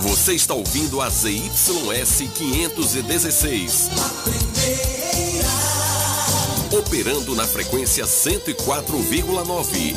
Você está ouvindo a ZYS 516. Operando na frequência 104,9.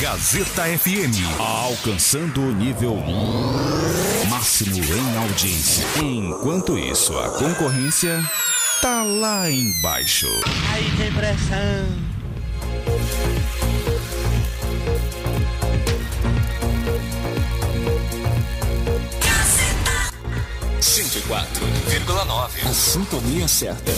Gazeta FM. Alcançando o nível máximo em audiência. Enquanto isso, a concorrência tá lá embaixo. Aí tem pressão. Vírgula nove. A sintonia certa.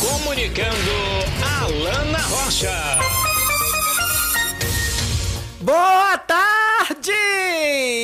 Comunicando Alana Rocha. Boa tarde!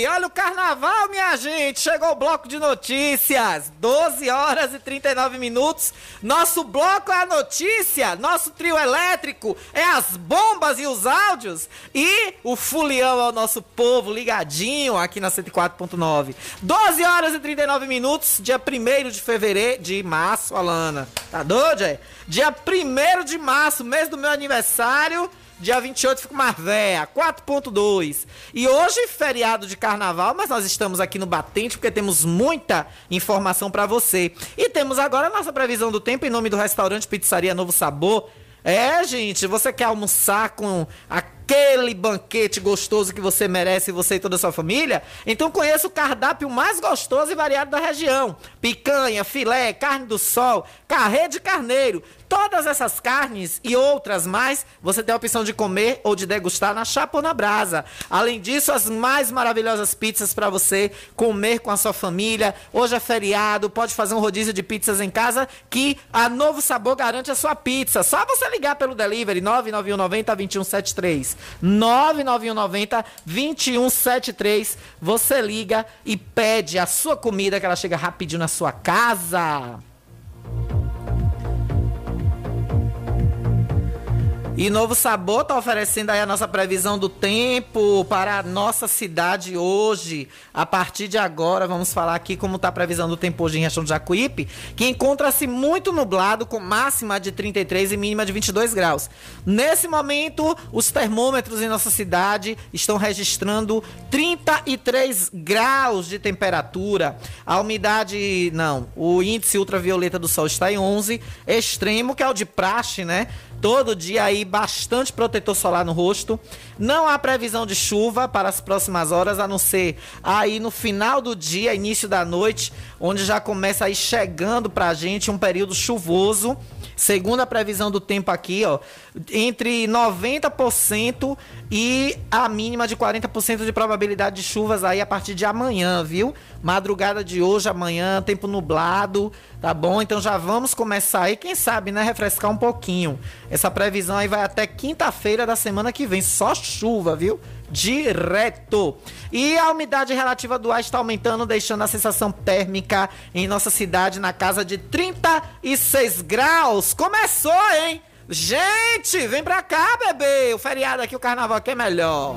Olha o carnaval, minha gente! Chegou o bloco de notícias. 12 horas e 39 minutos. Nosso bloco é a notícia. Nosso trio elétrico é as bombas e os áudios. E o fulião é o nosso povo ligadinho aqui na 104.9. 12 horas e 39 minutos, dia 1 de fevereiro, de março, Alana. Tá doido, é? Dia 1 de março, mês do meu aniversário. Dia 28 fico mais véia, 4.2. E hoje, feriado de carnaval, mas nós estamos aqui no Batente porque temos muita informação para você. E temos agora a nossa previsão do tempo em nome do restaurante Pizzaria Novo Sabor. É, gente, você quer almoçar com aquele banquete gostoso que você merece, você e toda a sua família? Então conheça o cardápio mais gostoso e variado da região: picanha, filé, carne do sol, carré de carneiro. Todas essas carnes e outras mais, você tem a opção de comer ou de degustar na chapa ou na brasa. Além disso, as mais maravilhosas pizzas para você comer com a sua família. Hoje é feriado, pode fazer um rodízio de pizzas em casa que a Novo Sabor garante a sua pizza. Só você ligar pelo delivery 99190 2173. 99190 2173. Você liga e pede a sua comida que ela chega rapidinho na sua casa. E Novo Sabor está oferecendo aí a nossa previsão do tempo para a nossa cidade hoje. A partir de agora, vamos falar aqui como está a previsão do tempo hoje em Riachão de Jacuípe, que encontra-se muito nublado, com máxima de 33 e mínima de 22 graus. Nesse momento, os termômetros em nossa cidade estão registrando 33 graus de temperatura. A umidade, não, o índice ultravioleta do sol está em 11, extremo, que é o de praxe, né? Todo dia aí bastante protetor solar no rosto. Não há previsão de chuva para as próximas horas, a não ser aí no final do dia, início da noite, onde já começa aí chegando pra gente um período chuvoso. Segundo a previsão do tempo aqui, ó, entre 90% e a mínima de 40% de probabilidade de chuvas aí a partir de amanhã, viu? Madrugada de hoje, amanhã, tempo nublado, tá bom? Então já vamos começar aí, quem sabe, né, refrescar um pouquinho. Essa previsão aí vai até quinta-feira da semana que vem, só chuva, viu? Direto. E a umidade relativa do ar está aumentando, deixando a sensação térmica em nossa cidade na casa de 36 graus. Começou, hein? Gente, vem pra cá, bebê. O feriado aqui, o carnaval aqui é melhor.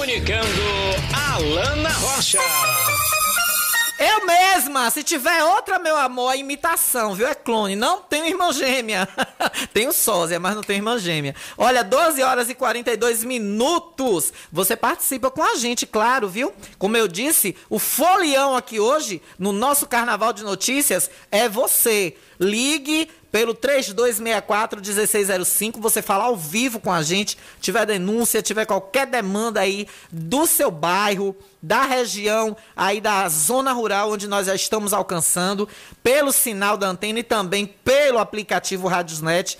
Comunicando Alana Rocha. Eu mesma, se tiver outra, meu amor, é imitação, viu? É clone. Não tenho irmã gêmea. tenho sósia, mas não tenho irmã gêmea. Olha, 12 horas e 42 minutos. Você participa com a gente, claro, viu? Como eu disse, o folião aqui hoje, no nosso Carnaval de Notícias, é você. Ligue pelo 3264-1605. Você fala ao vivo com a gente, tiver denúncia, tiver qualquer demanda aí do seu bairro, da região aí da zona rural onde nós já estamos alcançando, pelo sinal da antena e também pelo aplicativo Radiosnet.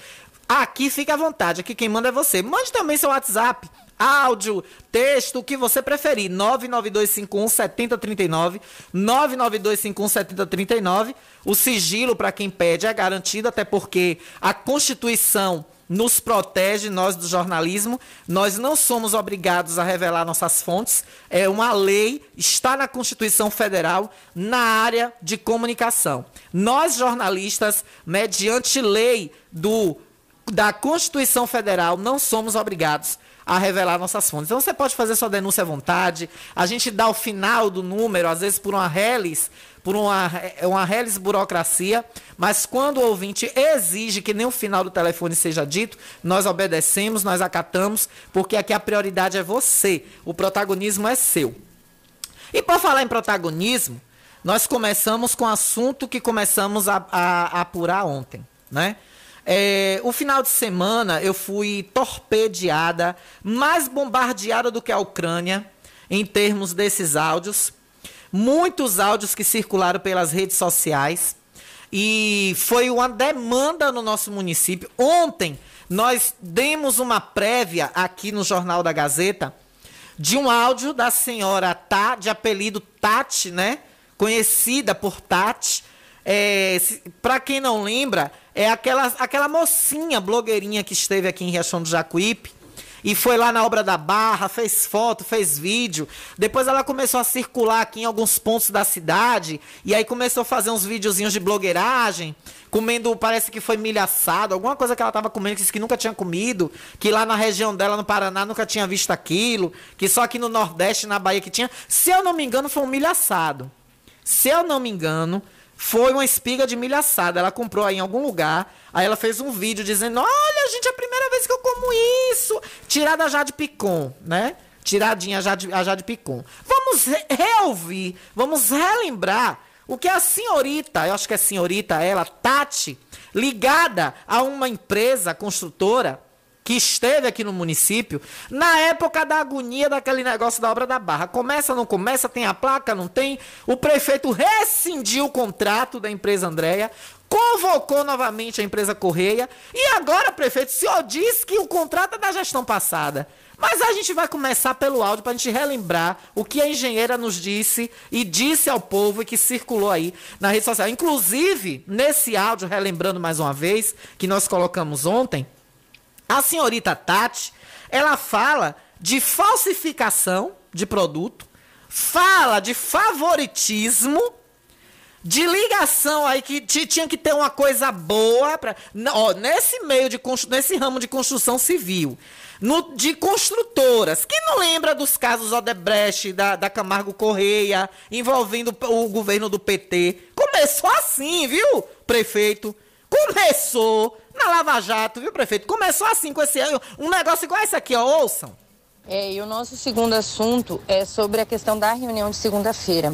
Aqui fica à vontade, aqui quem manda é você. Mande também seu WhatsApp áudio, texto, o que você preferir. 99251 7039, 99251 7039. O sigilo para quem pede é garantido, até porque a Constituição nos protege, nós do jornalismo. Nós não somos obrigados a revelar nossas fontes. É uma lei, está na Constituição Federal, na área de comunicação. Nós, jornalistas, mediante lei do, da Constituição Federal, não somos obrigados a revelar nossas fontes. Então você pode fazer sua denúncia à vontade. A gente dá o final do número, às vezes por uma reles, por uma, uma reles burocracia, mas quando o ouvinte exige que nem o final do telefone seja dito, nós obedecemos, nós acatamos, porque aqui a prioridade é você, o protagonismo é seu. E por falar em protagonismo, nós começamos com o assunto que começamos a, a, a apurar ontem, né? É, o final de semana eu fui torpedeada, mais bombardeada do que a Ucrânia, em termos desses áudios. Muitos áudios que circularam pelas redes sociais. E foi uma demanda no nosso município. Ontem nós demos uma prévia aqui no Jornal da Gazeta de um áudio da senhora Tá, de apelido Tati, né? Conhecida por Tati. É, Para quem não lembra, é aquela, aquela mocinha blogueirinha que esteve aqui em Riachão do Jacuípe e foi lá na obra da Barra, fez foto, fez vídeo. Depois ela começou a circular aqui em alguns pontos da cidade e aí começou a fazer uns videozinhos de blogueiragem, comendo, parece que foi milho assado, alguma coisa que ela estava comendo que disse que nunca tinha comido, que lá na região dela no Paraná nunca tinha visto aquilo, que só aqui no Nordeste, na Bahia que tinha. Se eu não me engano, foi um milho assado. Se eu não me engano, foi uma espiga de milho assada. Ela comprou aí em algum lugar. Aí ela fez um vídeo dizendo: Olha, gente, é a primeira vez que eu como isso. Tirada já de picom, né? Tiradinha já de, a picom. Vamos re reouvir, vamos relembrar o que a senhorita, eu acho que é senhorita, ela, Tati, ligada a uma empresa construtora que esteve aqui no município, na época da agonia daquele negócio da obra da Barra. Começa, não começa, tem a placa, não tem. O prefeito rescindiu o contrato da empresa Andréia, convocou novamente a empresa Correia e agora, prefeito, o senhor diz que o contrato é da gestão passada. Mas a gente vai começar pelo áudio para a gente relembrar o que a engenheira nos disse e disse ao povo e que circulou aí na rede social. Inclusive, nesse áudio, relembrando mais uma vez, que nós colocamos ontem, a senhorita Tati, ela fala de falsificação de produto, fala de favoritismo, de ligação aí que tinha que ter uma coisa boa para, nesse meio de nesse ramo de construção civil, no, de construtoras. Quem não lembra dos casos Odebrecht, da, da Camargo Correia, envolvendo o governo do PT? Começou assim, viu, prefeito? Começou na Lava Jato, viu, prefeito? Começou assim com esse um negócio igual esse aqui, ó, ouçam. É, e o nosso segundo assunto é sobre a questão da reunião de segunda-feira,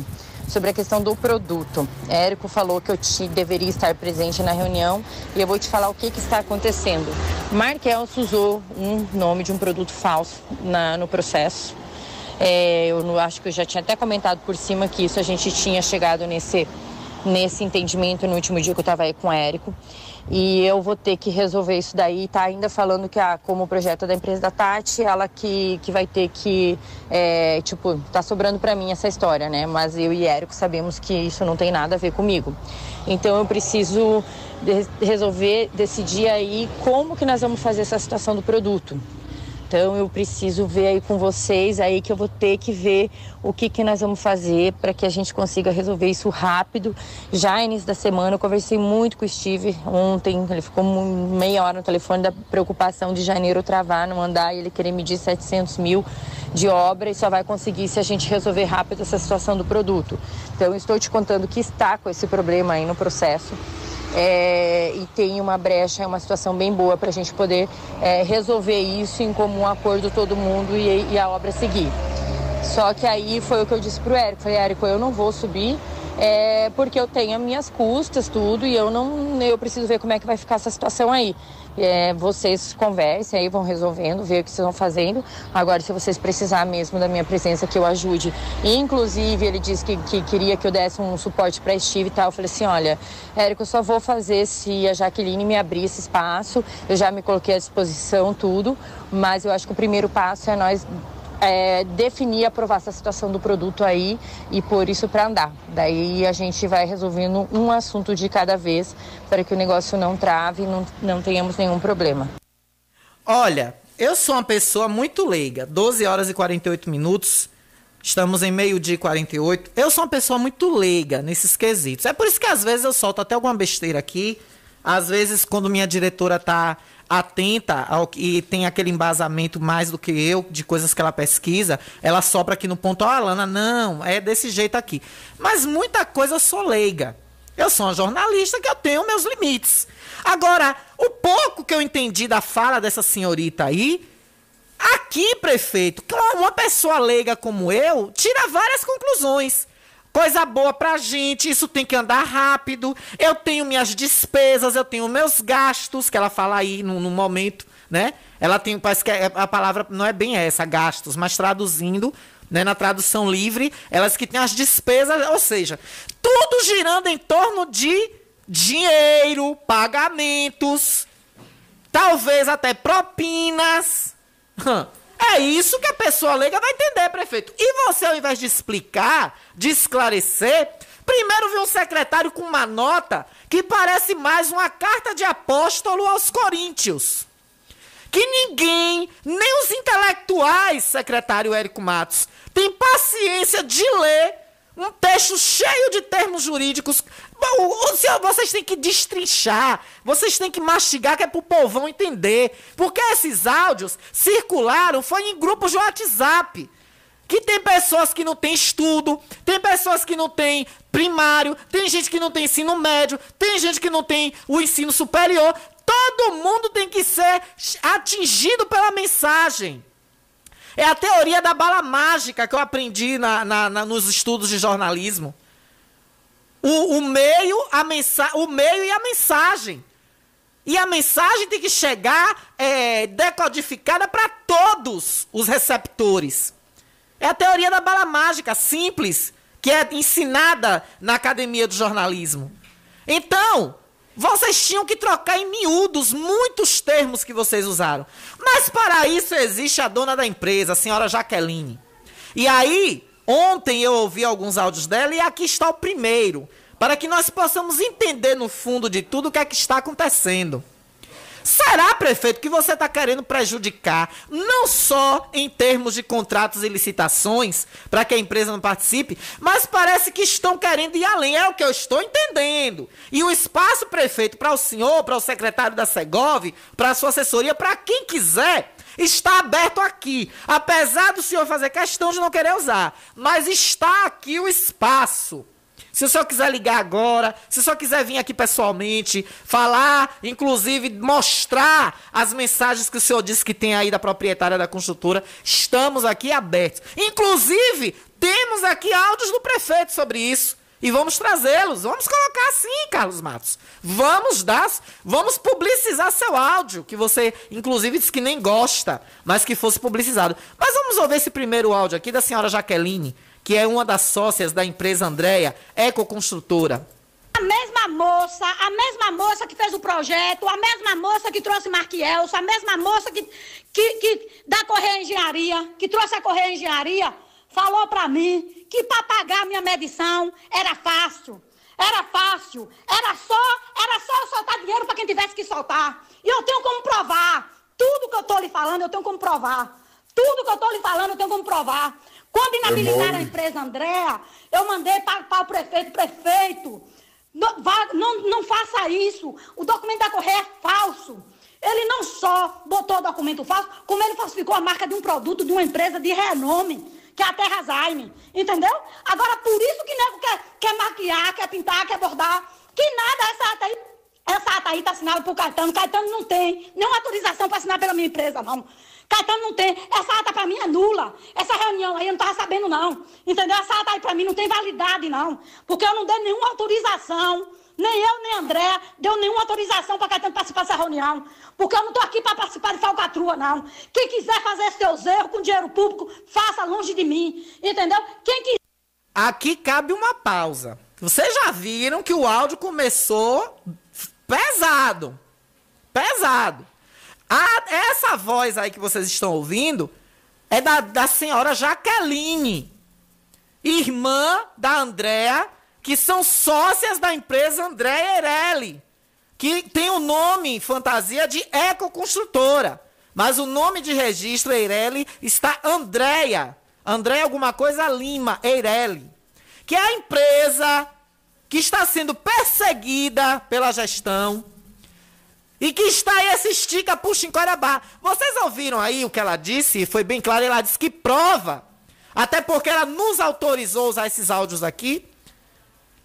sobre a questão do produto. Érico falou que eu te, deveria estar presente na reunião e eu vou te falar o que, que está acontecendo. Markelso usou um nome de um produto falso na, no processo. É, eu não, acho que eu já tinha até comentado por cima que isso a gente tinha chegado nesse, nesse entendimento no último dia que eu estava aí com o Érico e eu vou ter que resolver isso daí. Tá ainda falando que, ah, como projeto da empresa da Tati, ela que, que vai ter que, é, tipo, tá sobrando para mim essa história, né? Mas eu e Érico sabemos que isso não tem nada a ver comigo. Então eu preciso de resolver, decidir aí como que nós vamos fazer essa situação do produto. Então eu preciso ver aí com vocês aí que eu vou ter que ver o que, que nós vamos fazer para que a gente consiga resolver isso rápido. Já início da semana eu conversei muito com o Steve ontem, ele ficou meia hora no telefone da preocupação de janeiro travar, não andar e ele querer medir 700 mil de obra e só vai conseguir se a gente resolver rápido essa situação do produto. Então estou te contando que está com esse problema aí no processo é, e tem uma brecha, é uma situação bem boa para a gente poder é, resolver isso em comum acordo todo mundo e, e, a obra seguir. Só que aí foi o que eu disse para o Érico, falei, Érico, eu não vou subir é, porque eu tenho as minhas custas, tudo, e eu não eu preciso ver como é que vai ficar essa situação aí. É, vocês conversem aí, vão resolvendo, ver o que vocês vão fazendo. Agora, se vocês precisarem mesmo da minha presença, que eu ajude. Inclusive, ele disse que, que queria que eu desse um suporte para Steve e tal. Eu falei assim: olha, Érico, eu só vou fazer se a Jaqueline me abrir esse espaço. Eu já me coloquei à disposição, tudo. Mas eu acho que o primeiro passo é nós é, definir aprovar essa situação do produto aí e pôr isso para andar. Daí a gente vai resolvendo um assunto de cada vez para que o negócio não trave e não, não tenhamos nenhum problema. Olha, eu sou uma pessoa muito leiga. 12 horas e 48 minutos. Estamos em meio-dia e 48. Eu sou uma pessoa muito leiga nesses quesitos. É por isso que às vezes eu solto até alguma besteira aqui. Às vezes, quando minha diretora tá atenta ao e tem aquele embasamento mais do que eu de coisas que ela pesquisa, ela sopra aqui no ponto, ó, oh, Alana, não, é desse jeito aqui. Mas muita coisa eu sou leiga. Eu sou uma jornalista que eu tenho meus limites. Agora, o pouco que eu entendi da fala dessa senhorita aí, aqui, prefeito, uma pessoa leiga como eu, tira várias conclusões coisa boa pra gente, isso tem que andar rápido. Eu tenho minhas despesas, eu tenho meus gastos, que ela fala aí no, no momento, né? Ela tem, parece que é, a palavra não é bem essa, gastos, mas traduzindo, né, na tradução livre, elas que têm as despesas, ou seja, tudo girando em torno de dinheiro, pagamentos, talvez até propinas. É isso que a pessoa leiga vai entender, prefeito. E você, ao invés de explicar, de esclarecer, primeiro viu um secretário com uma nota que parece mais uma carta de apóstolo aos coríntios. Que ninguém, nem os intelectuais, secretário Érico Matos, tem paciência de ler um texto cheio de termos jurídicos. O, senhor, vocês têm que destrinchar, vocês têm que mastigar, que é pro povão entender. Porque esses áudios circularam, foi em grupos de WhatsApp. Que tem pessoas que não têm estudo, tem pessoas que não têm primário, tem gente que não tem ensino médio, tem gente que não tem o ensino superior. Todo mundo tem que ser atingido pela mensagem. É a teoria da bala mágica que eu aprendi na, na, na nos estudos de jornalismo. O, o, meio, a mensa o meio e a mensagem. E a mensagem tem que chegar é, decodificada para todos os receptores. É a teoria da bala mágica, simples, que é ensinada na academia do jornalismo. Então, vocês tinham que trocar em miúdos muitos termos que vocês usaram. Mas para isso existe a dona da empresa, a senhora Jaqueline. E aí, ontem eu ouvi alguns áudios dela e aqui está o primeiro, para que nós possamos entender no fundo de tudo o que é que está acontecendo. Será, prefeito, que você está querendo prejudicar não só em termos de contratos e licitações, para que a empresa não participe, mas parece que estão querendo ir além. É o que eu estou entendendo. E o espaço, prefeito, para o senhor, para o secretário da Segov, para a sua assessoria, para quem quiser, está aberto aqui. Apesar do senhor fazer questão de não querer usar, mas está aqui o espaço. Se o senhor quiser ligar agora, se o senhor quiser vir aqui pessoalmente, falar, inclusive mostrar as mensagens que o senhor disse que tem aí da proprietária da construtora, estamos aqui abertos. Inclusive, temos aqui áudios do prefeito sobre isso. E vamos trazê-los. Vamos colocar assim, Carlos Matos. Vamos dar, vamos publicizar seu áudio, que você inclusive disse que nem gosta, mas que fosse publicizado. Mas vamos ouvir esse primeiro áudio aqui da senhora Jaqueline, que é uma das sócias da empresa Andréia, Ecoconstrutora. A mesma moça, a mesma moça que fez o projeto, a mesma moça que trouxe Marquielso, a mesma moça que, que, que da Correia Engenharia, que trouxe a Correia Engenharia, falou para mim que para pagar minha medição era fácil. Era fácil, era só, era só soltar dinheiro para quem tivesse que soltar. E eu tenho como provar. Tudo que eu estou lhe falando, eu tenho como provar. Tudo que eu estou lhe falando, eu tenho como provar. Quando inabilitaram a empresa Andréa, eu mandei para o prefeito, prefeito, não, vá, não, não faça isso. O documento da Correia é falso. Ele não só botou o documento falso, como ele falsificou a marca de um produto de uma empresa de renome, que é a Terra Zaime. Entendeu? Agora, por isso que nego quer, quer maquiar, quer pintar, quer bordar. Que nada, essa ata aí, essa ata aí está assinada por Caetano. Caetano não tem nenhuma autorização para assinar pela minha empresa, não. Caetano não tem. Essa ata para mim é nula. Essa reunião aí eu não estava sabendo, não. Entendeu? Essa ata aí para mim não tem validade, não. Porque eu não dei nenhuma autorização. Nem eu, nem André, deu nenhuma autorização para Caetano participar dessa reunião. Porque eu não estou aqui para participar de falcatrua, não. Quem quiser fazer seus erros com dinheiro público, faça longe de mim. Entendeu? Quem quiser. Aqui cabe uma pausa. Vocês já viram que o áudio começou pesado. Pesado. A, essa voz aí que vocês estão ouvindo é da, da senhora Jaqueline, irmã da Andréa, que são sócias da empresa Andréa Erelli, que tem o nome fantasia de ecoconstrutora. Mas o nome de registro Eireli está Andréia. Andréia alguma coisa Lima, Eireli. Que é a empresa que está sendo perseguida pela gestão e que está aí esse estica, puxa em Coiabá. Vocês ouviram aí o que ela disse? Foi bem claro, ela disse que prova, até porque ela nos autorizou a usar esses áudios aqui,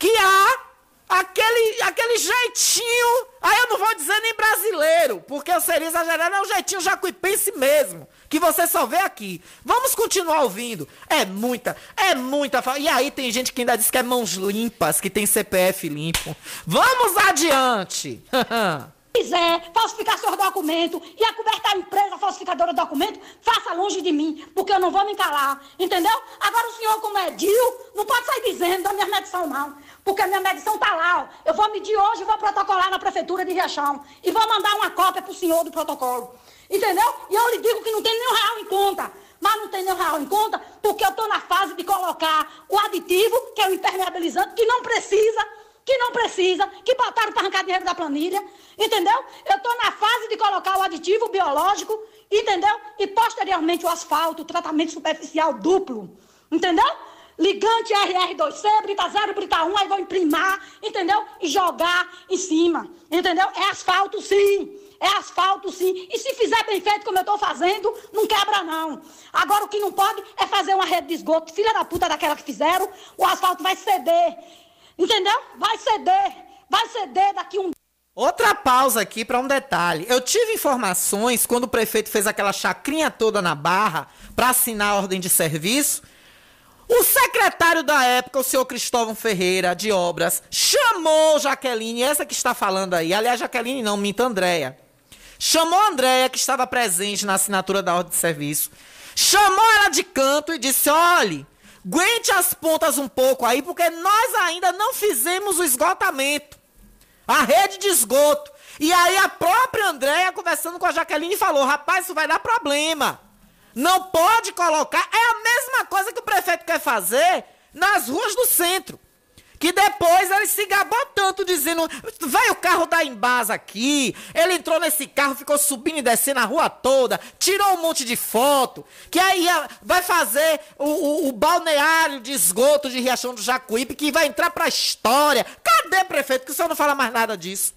que há aquele, aquele jeitinho, aí eu não vou dizer nem brasileiro, porque eu seria exagerado, é um jeitinho jacuipense mesmo, que você só vê aqui. Vamos continuar ouvindo. É muita, é muita. E aí tem gente que ainda diz que é mãos limpas, que tem CPF limpo. Vamos adiante. quiser falsificar seus documentos e acobertar a empresa falsificadora de documento, faça longe de mim, porque eu não vou me calar, entendeu? Agora o senhor, como é Dil, não pode sair dizendo da minha medição, não. Porque a minha medição tá lá, ó. Eu vou medir hoje e vou protocolar na prefeitura de Riachão. E vou mandar uma cópia pro senhor do protocolo. Entendeu? E eu lhe digo que não tem nenhum real em conta. Mas não tem nenhum real em conta, porque eu estou na fase de colocar o aditivo, que é o impermeabilizante, que não precisa que não precisa, que botaram para arrancar dinheiro da planilha, entendeu? Eu estou na fase de colocar o aditivo biológico, entendeu? E posteriormente o asfalto, o tratamento superficial duplo, entendeu? Ligante RR2C, brita 0, brita 1, aí vou imprimar, entendeu? E jogar em cima, entendeu? É asfalto sim. É asfalto, sim. E se fizer bem feito, como eu estou fazendo, não quebra, não. Agora, o que não pode é fazer uma rede de esgoto. Filha da puta daquela que fizeram, o asfalto vai ceder. Entendeu? Vai ceder. Vai ceder daqui um. Outra pausa aqui para um detalhe. Eu tive informações quando o prefeito fez aquela chacrinha toda na barra para assinar a ordem de serviço. O secretário da época, o senhor Cristóvão Ferreira, de obras, chamou Jaqueline, essa que está falando aí. Aliás, Jaqueline não, minta Andréia. Chamou a Andréia, que estava presente na assinatura da ordem de serviço. Chamou ela de canto e disse: olhe, Aguente as pontas um pouco aí, porque nós ainda não fizemos o esgotamento. A rede de esgoto. E aí a própria Andréia, conversando com a Jaqueline, falou: rapaz, isso vai dar problema. Não pode colocar. É a mesma coisa que o prefeito quer fazer nas ruas do centro. Que depois ele se gabou tanto, dizendo: vai o carro da Embasa aqui. Ele entrou nesse carro, ficou subindo e descendo a rua toda, tirou um monte de foto. Que aí vai fazer o, o, o balneário de esgoto de Riachão do Jacuípe, que vai entrar pra história. Cadê, prefeito? Que o senhor não fala mais nada disso.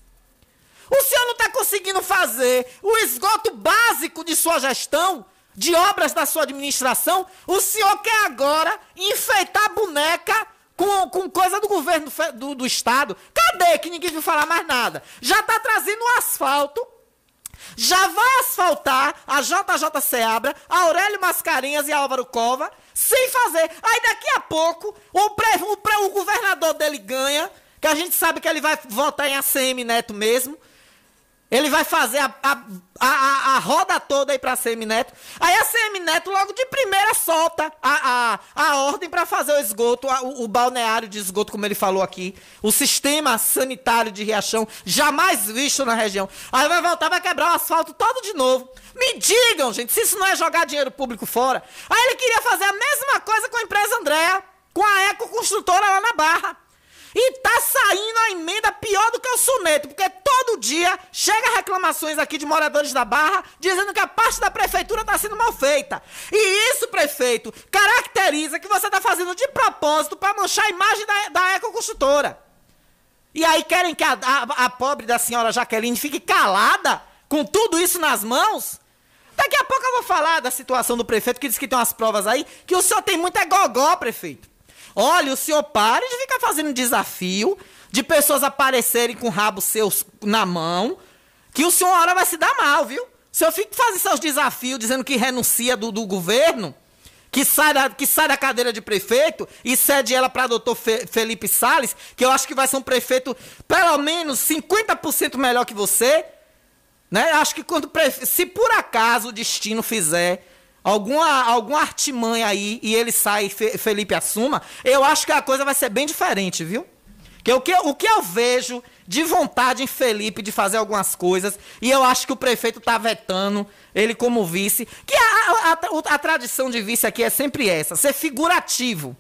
O senhor não está conseguindo fazer o esgoto básico de sua gestão, de obras da sua administração. O senhor quer agora enfeitar a boneca com, com coisa do governo do, do estado. Cadê que ninguém viu falar mais nada? Já está trazendo o asfalto. Já vai asfaltar a JJ Seabra, a Aurélio Mascarenhas e a Álvaro Cova, sem fazer. Aí daqui a pouco, o, o, o governador dele ganha, que a gente sabe que ele vai votar em ACM Neto mesmo. Ele vai fazer a, a, a, a, roda toda aí pra CM Neto. Aí a CM Neto logo de primeira solta a, a, a ordem para fazer o esgoto, a, o, o, balneário de esgoto, como ele falou aqui. O sistema sanitário de Riachão, jamais visto na região. Aí vai voltar, vai quebrar o asfalto todo de novo. Me digam, gente, se isso não é jogar dinheiro público fora. Aí ele queria fazer a mesma coisa com a empresa Andréa, com a Eco Construtora lá na Barra. E tá saindo a emenda pior do que o soneto, porque todo dia chega reclamações aqui de moradores da Barra dizendo que a parte da prefeitura está sendo mal feita. E isso, prefeito, caracteriza que você está fazendo de propósito para manchar a imagem da, da ecoconstrutora. E aí querem que a, a, a pobre da senhora Jaqueline fique calada com tudo isso nas mãos? Daqui a pouco eu vou falar da situação do prefeito, que diz que tem umas provas aí, que o senhor tem muito é gogó, prefeito. Olha, o senhor pare de ficar fazendo desafio de pessoas aparecerem com o rabo seus na mão, que o senhor hora vai se dar mal, viu? O senhor fica fazendo seus desafios dizendo que renuncia do, do governo, que sai, da, que sai da cadeira de prefeito e cede ela para doutor Fe, Felipe Salles, que eu acho que vai ser um prefeito pelo menos 50% melhor que você. Né? Acho que quando se por acaso o destino fizer alguma, alguma artimanha aí e ele sai Felipe assuma, eu acho que a coisa vai ser bem diferente, viu? Que o que, o que eu vejo de vontade em Felipe de fazer algumas coisas, e eu acho que o prefeito está vetando ele como vice, que a, a, a, a tradição de vice aqui é sempre essa, ser figurativo.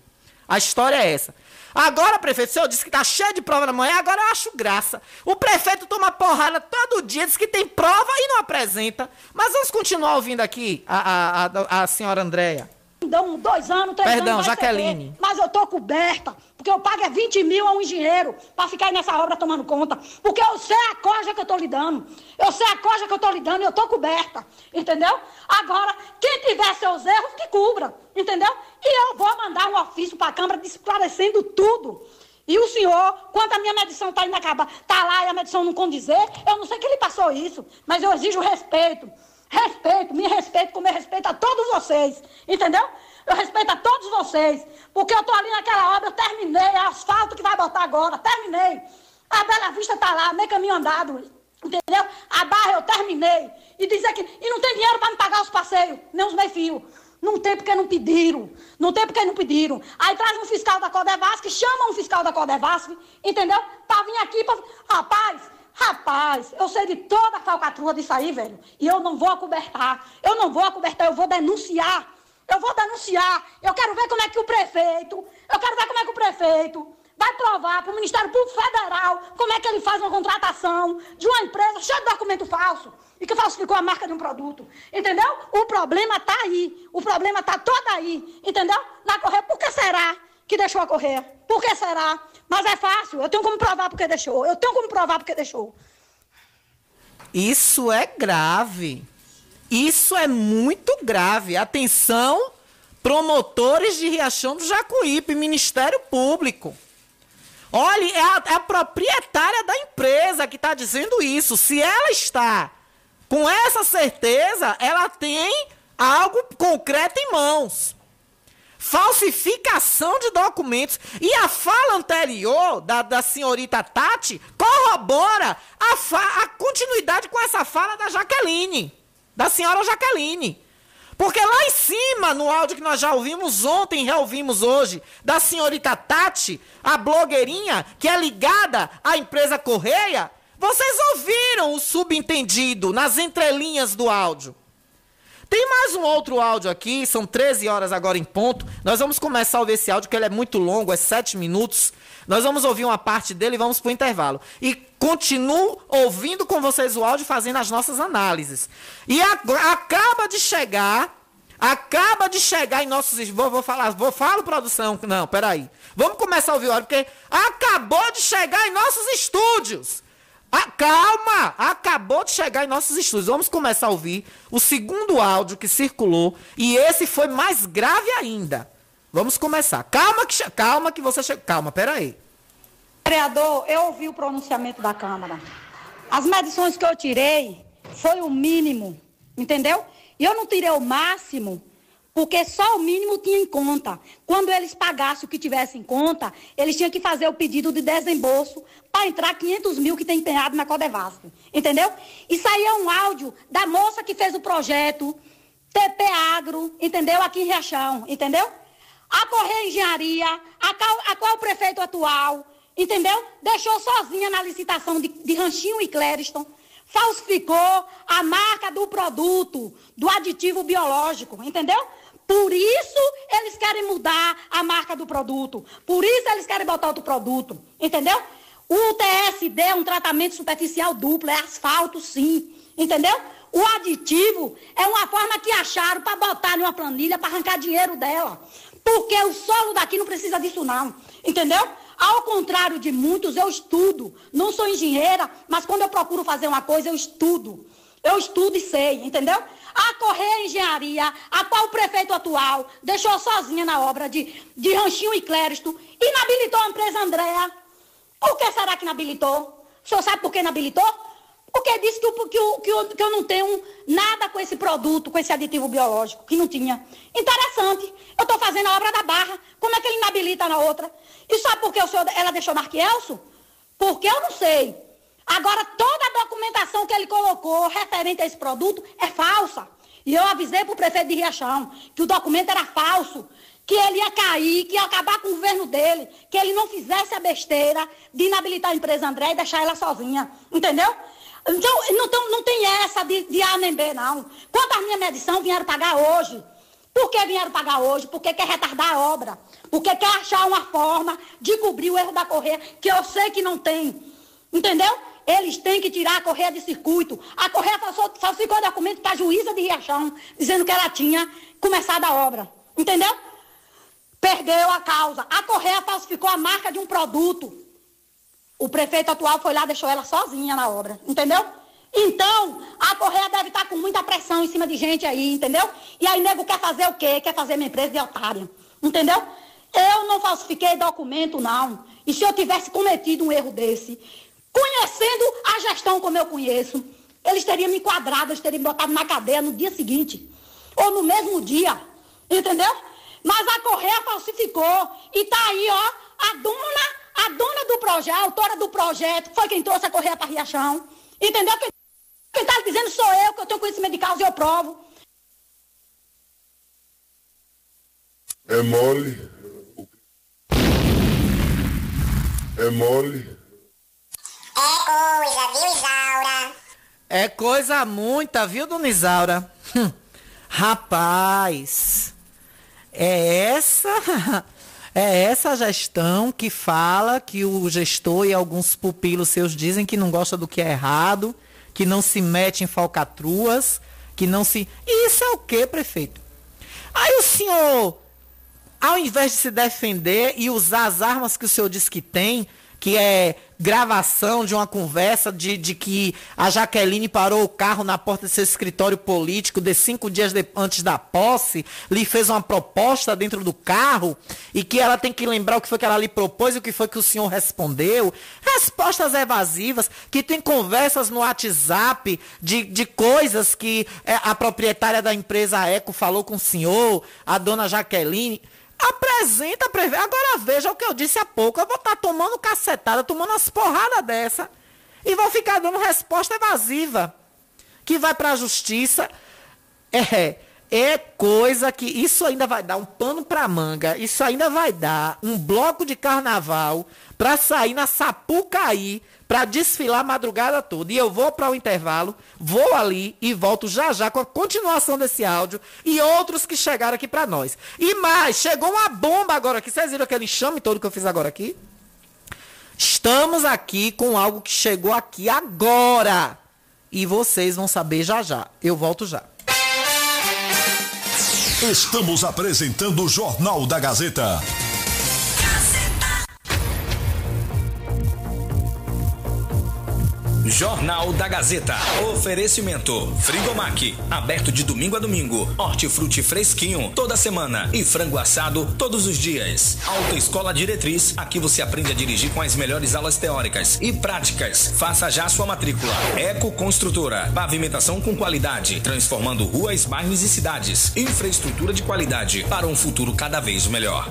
A história é essa. Agora, prefeito, o senhor disse que tá cheio de prova na manhã, agora eu acho graça. O prefeito toma porrada todo dia, diz que tem prova e não apresenta. Mas vamos continuar ouvindo aqui a, a, a, a senhora Andréia. Dão dois anos, três Perdão, anos. Jaqueline. Mas eu tô coberta, porque eu pago é 20 mil a um engenheiro para ficar aí nessa obra tomando conta. Porque eu sei a coja que eu tô lhe dando. Eu sei a coja que eu tô lhe dando e eu tô coberta. Entendeu? Agora, quem tiver seus erros, que cubra. Entendeu? E eu vou mandar um ofício para a Câmara esclarecendo tudo. E o senhor, quando a minha medição está inacabada, está lá e a medição não condizer, eu não sei que ele passou isso, mas eu exijo respeito. Respeito, me respeito como eu respeito a todos vocês. Entendeu? Eu respeito a todos vocês. Porque eu estou ali naquela obra, eu terminei, é asfalto que vai botar agora, terminei. A Bela Vista está lá, meio caminho andado. Entendeu? A barra eu terminei. E dizer que. E não tem dinheiro para me pagar os passeios, nem os meio-fios. Não tem porque não pediram. Não tem porque não pediram. Aí traz um fiscal da Codevasque, chama um fiscal da Codevasque, entendeu? Pra vir aqui pra. Rapaz, rapaz, eu sei de toda a falcatrua disso aí, velho. E eu não vou acobertar. Eu não vou acobertar, eu vou denunciar. Eu vou denunciar. Eu quero ver como é que o prefeito. Eu quero ver como é que o prefeito vai provar para o Ministério Público Federal como é que ele faz uma contratação de uma empresa cheia de documento falso e que falsificou a marca de um produto. Entendeu? O problema está aí. O problema está todo aí. Entendeu? Na correia. Por que será que deixou a correr? Por que será? Mas é fácil. Eu tenho como provar porque deixou. Eu tenho como provar porque deixou. Isso é grave. Isso é muito grave. Atenção, promotores de Riachão do Jacuípe, Ministério Público. Olhe, é a, é a proprietária da empresa que está dizendo isso. Se ela está com essa certeza, ela tem algo concreto em mãos. Falsificação de documentos. E a fala anterior da, da senhorita Tati corrobora a, fa, a continuidade com essa fala da Jaqueline. Da senhora Jaqueline. Porque lá em cima, no áudio que nós já ouvimos ontem e reouvimos hoje, da senhorita Tati, a blogueirinha que é ligada à empresa Correia, vocês ouviram o subentendido nas entrelinhas do áudio. Tem mais um outro áudio aqui, são 13 horas agora em ponto. Nós vamos começar a ouvir esse áudio, que ele é muito longo, é 7 minutos. Nós vamos ouvir uma parte dele e vamos para o intervalo. E continuo ouvindo com vocês o áudio, fazendo as nossas análises. E acaba de chegar, acaba de chegar em nossos... Vou, vou falar, vou falar produção. Não, peraí. Vamos começar a ouvir o áudio, porque acabou de chegar em nossos estúdios. Ah, calma! Acabou de chegar em nossos estúdios. Vamos começar a ouvir o segundo áudio que circulou. E esse foi mais grave ainda. Vamos começar. Calma que, calma que você chega. Calma, peraí. Vereador, eu ouvi o pronunciamento da Câmara. As medições que eu tirei foi o mínimo, entendeu? E eu não tirei o máximo porque só o mínimo tinha em conta. Quando eles pagassem o que tivesse em conta, eles tinham que fazer o pedido de desembolso para entrar 500 mil que tem empenhado na Codevasf. Entendeu? Isso aí é um áudio da moça que fez o projeto, TP Agro, entendeu? Aqui em Riachão, entendeu? A Correia Engenharia, a qual, a qual o prefeito atual, entendeu? Deixou sozinha na licitação de, de Ranchinho e Clériston falsificou a marca do produto, do aditivo biológico, entendeu? Por isso eles querem mudar a marca do produto. Por isso eles querem botar outro produto. Entendeu? O TSD é um tratamento superficial duplo, é asfalto sim. Entendeu? O aditivo é uma forma que acharam para botar em uma planilha para arrancar dinheiro dela. Porque o solo daqui não precisa disso não. Entendeu? Ao contrário de muitos, eu estudo. Não sou engenheira, mas quando eu procuro fazer uma coisa, eu estudo. Eu estudo e sei, entendeu? A Correia Engenharia, a qual o prefeito atual deixou sozinha na obra de, de Ranchinho e Cléristo, inabilitou a empresa Andréa. Por que será que inabilitou? O senhor sabe por que inabilitou? Porque disse que, que, que, que eu não tenho nada com esse produto, com esse aditivo biológico, que não tinha. Interessante. Eu estou fazendo a obra da barra. Como é que ele inabilita na outra? E sabe por que o senhor, ela deixou Marquielso? Porque eu não sei. Agora, toda a documentação que ele colocou referente a esse produto é falsa. E eu avisei para o prefeito de Riachão que o documento era falso, que ele ia cair, que ia acabar com o governo dele, que ele não fizesse a besteira de inabilitar a empresa André e deixar ela sozinha. Entendeu? Então, não, tem, não tem essa de, de A nem B, não. Quantas minhas medição vieram pagar hoje? Por que vieram pagar hoje? Porque quer retardar a obra. Porque quer achar uma forma de cobrir o erro da correia, que eu sei que não tem. Entendeu? Eles têm que tirar a correia de circuito. A correia falsificou documento para a juíza de Riachão, dizendo que ela tinha começado a obra. Entendeu? Perdeu a causa. A correia falsificou a marca de um produto. O prefeito atual foi lá, deixou ela sozinha na obra, entendeu? Então, a Correia deve estar com muita pressão em cima de gente aí, entendeu? E aí, nego quer fazer o quê? Quer fazer minha empresa de otária, entendeu? Eu não falsifiquei documento, não. E se eu tivesse cometido um erro desse, conhecendo a gestão como eu conheço, eles teriam me enquadrado, eles teriam me botado na cadeia no dia seguinte. Ou no mesmo dia, entendeu? Mas a Correia falsificou. E tá aí, ó, a dona a dona do projeto, a autora do projeto, foi quem trouxe a correia para Riachão. Entendeu? Quem está dizendo sou eu, que eu tenho conhecimento de causa e eu provo. É mole. É mole. É coisa, viu, Isaura? É coisa muita, viu, dona Isaura? Hum. Rapaz, é essa É essa gestão que fala que o gestor e alguns pupilos seus dizem que não gosta do que é errado, que não se mete em falcatruas, que não se. Isso é o que, prefeito? Aí o senhor, ao invés de se defender e usar as armas que o senhor diz que tem, que é gravação de uma conversa de, de que a Jaqueline parou o carro na porta de seu escritório político de cinco dias de, antes da posse, lhe fez uma proposta dentro do carro e que ela tem que lembrar o que foi que ela lhe propôs e o que foi que o senhor respondeu. Respostas evasivas, que tem conversas no WhatsApp de, de coisas que é, a proprietária da empresa Eco falou com o senhor, a dona Jaqueline. Apresenta, prevê. Agora veja o que eu disse há pouco. Eu vou estar tá tomando cacetada, tomando umas porradas dessa. E vou ficar dando resposta evasiva. Que vai para a justiça. É, é coisa que. Isso ainda vai dar um pano para manga. Isso ainda vai dar um bloco de carnaval para sair na Sapucaí para desfilar a madrugada toda. E eu vou para o intervalo, vou ali e volto já já com a continuação desse áudio e outros que chegaram aqui para nós. E mais, chegou uma bomba agora aqui. Vocês viram aquele chame todo que eu fiz agora aqui? Estamos aqui com algo que chegou aqui agora. E vocês vão saber já já. Eu volto já. Estamos apresentando o Jornal da Gazeta. Jornal da Gazeta. Oferecimento. Frigomac. Aberto de domingo a domingo. Hortifruti fresquinho toda semana. E frango assado todos os dias. Autoescola Diretriz. Aqui você aprende a dirigir com as melhores aulas teóricas e práticas. Faça já sua matrícula. Eco Construtora. Pavimentação com qualidade. Transformando ruas, bairros e cidades. Infraestrutura de qualidade. Para um futuro cada vez melhor.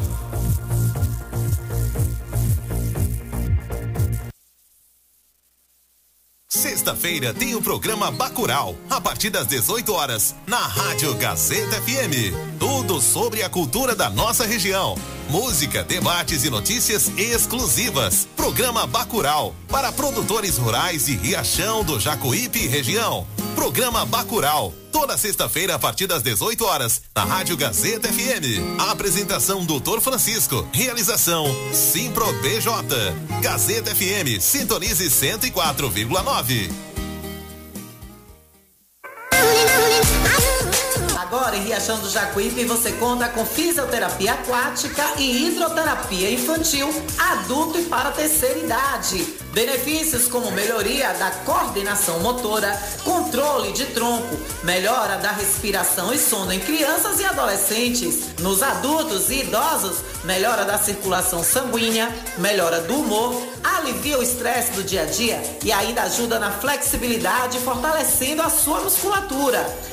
Sexta-feira tem o programa Bacural, a partir das 18 horas, na Rádio Gazeta FM. Tudo sobre a cultura da nossa região. Música, debates e notícias exclusivas. Programa Bacural, para produtores rurais de Riachão do Jacuípe região. Programa Bacural. Toda sexta-feira a partir das 18 horas, na Rádio Gazeta FM. A apresentação Doutor Francisco. Realização Simpro BJ. Gazeta FM, sintonize 104,9. Agora em Riachão do Jacuípe você conta com fisioterapia aquática e hidroterapia infantil, adulto e para terceira idade. Benefícios como melhoria da coordenação motora, controle de tronco, melhora da respiração e sono em crianças e adolescentes. Nos adultos e idosos, melhora da circulação sanguínea, melhora do humor, alivia o estresse do dia a dia e ainda ajuda na flexibilidade, fortalecendo a sua musculatura.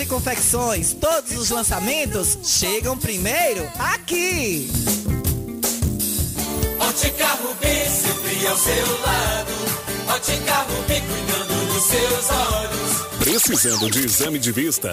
e Confecções. Todos os lançamentos chegam primeiro aqui. Ótica Rubi, sempre ao seu lado. Ótica Rubi, cuidando dos seus olhos. Precisando de exame de vista?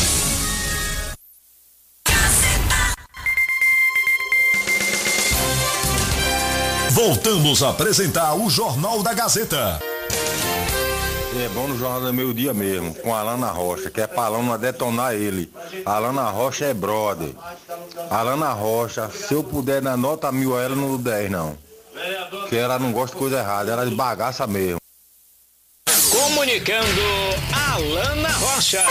Voltamos a apresentar o Jornal da Gazeta. É bom no Jornal do Meio Dia mesmo, com a Alana Rocha, que é pra Alana detonar ele. A Alana Rocha é brother. A Alana Rocha, se eu puder dar nota mil a ela, não dou 10 não. Porque ela não gosta de coisa errada, ela é de bagaça mesmo. Comunicando Alana Rocha.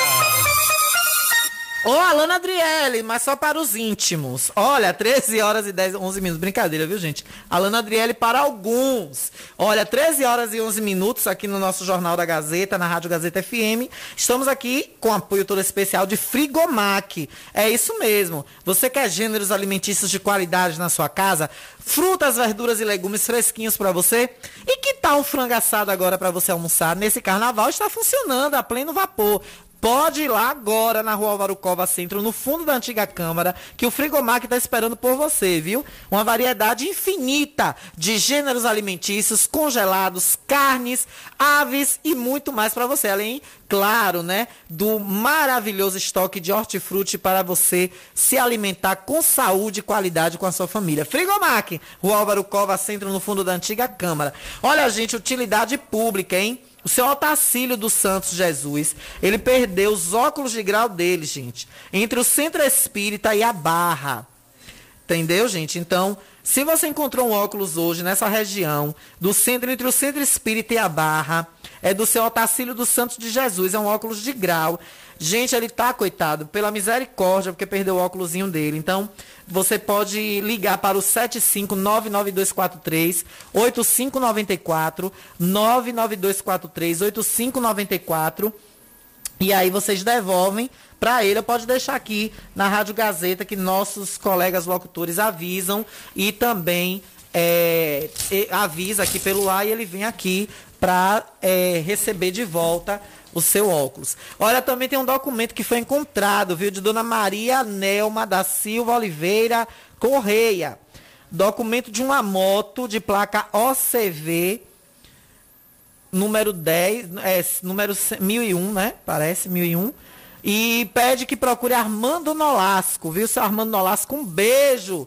Ô, Alana Adriele, mas só para os íntimos. Olha, 13 horas e 10, 11 minutos. Brincadeira, viu, gente? Alana Adriele para alguns. Olha, 13 horas e 11 minutos aqui no nosso Jornal da Gazeta, na Rádio Gazeta FM. Estamos aqui com apoio todo especial de Frigomac. É isso mesmo. Você quer gêneros alimentícios de qualidade na sua casa? Frutas, verduras e legumes fresquinhos para você? E que tal um frango assado agora para você almoçar? Nesse carnaval está funcionando a pleno vapor Pode ir lá agora na rua Álvaro Cova Centro, no fundo da antiga Câmara, que o Frigomac está esperando por você, viu? Uma variedade infinita de gêneros alimentícios, congelados, carnes, aves e muito mais para você. Além, claro, né, do maravilhoso estoque de hortifruti para você se alimentar com saúde e qualidade com a sua família. Frigomac, rua Álvaro Cova Centro, no fundo da antiga Câmara. Olha, gente, utilidade pública, hein? O seu Otacílio dos Santos Jesus, ele perdeu os óculos de grau dele, gente, entre o Centro Espírita e a Barra. Entendeu, gente? Então, se você encontrou um óculos hoje nessa região, do centro entre o Centro Espírita e a Barra, é do seu Otacílio dos Santos de Jesus, é um óculos de grau. Gente, ele tá, coitado, pela misericórdia, porque perdeu o óculosinho dele. Então, você pode ligar para o 7599243 8594 99243 8594 e aí vocês devolvem para ele. Eu pode deixar aqui na Rádio Gazeta que nossos colegas locutores avisam e também é, avisa aqui pelo ar e ele vem aqui para é, receber de volta o seu óculos. Olha, também tem um documento que foi encontrado, viu, de Dona Maria Nelma da Silva Oliveira Correia. Documento de uma moto de placa OCV número 10, é, número 1001, né? Parece 1001. E pede que procure Armando Nolasco, viu, seu Armando Nolasco? Um beijo.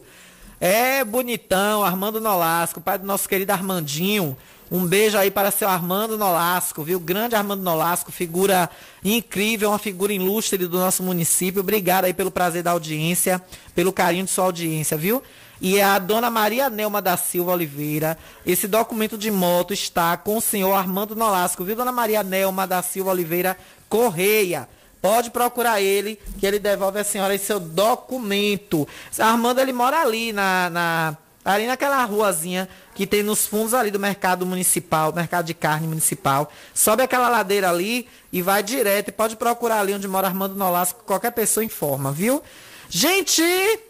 É bonitão, Armando Nolasco, pai do nosso querido Armandinho. Um beijo aí para seu Armando Nolasco, viu? Grande Armando Nolasco, figura incrível, uma figura ilustre do nosso município. Obrigado aí pelo prazer da audiência, pelo carinho de sua audiência, viu? E a dona Maria Nelma da Silva Oliveira. Esse documento de moto está com o senhor Armando Nolasco, viu, dona Maria Nelma da Silva Oliveira Correia. Pode procurar ele, que ele devolve a senhora esse seu documento. Armando, ele mora ali na, na ali naquela ruazinha que tem nos fundos ali do mercado municipal, mercado de carne municipal. Sobe aquela ladeira ali e vai direto. E pode procurar ali onde mora Armando Nolasco, qualquer pessoa informa, viu? Gente,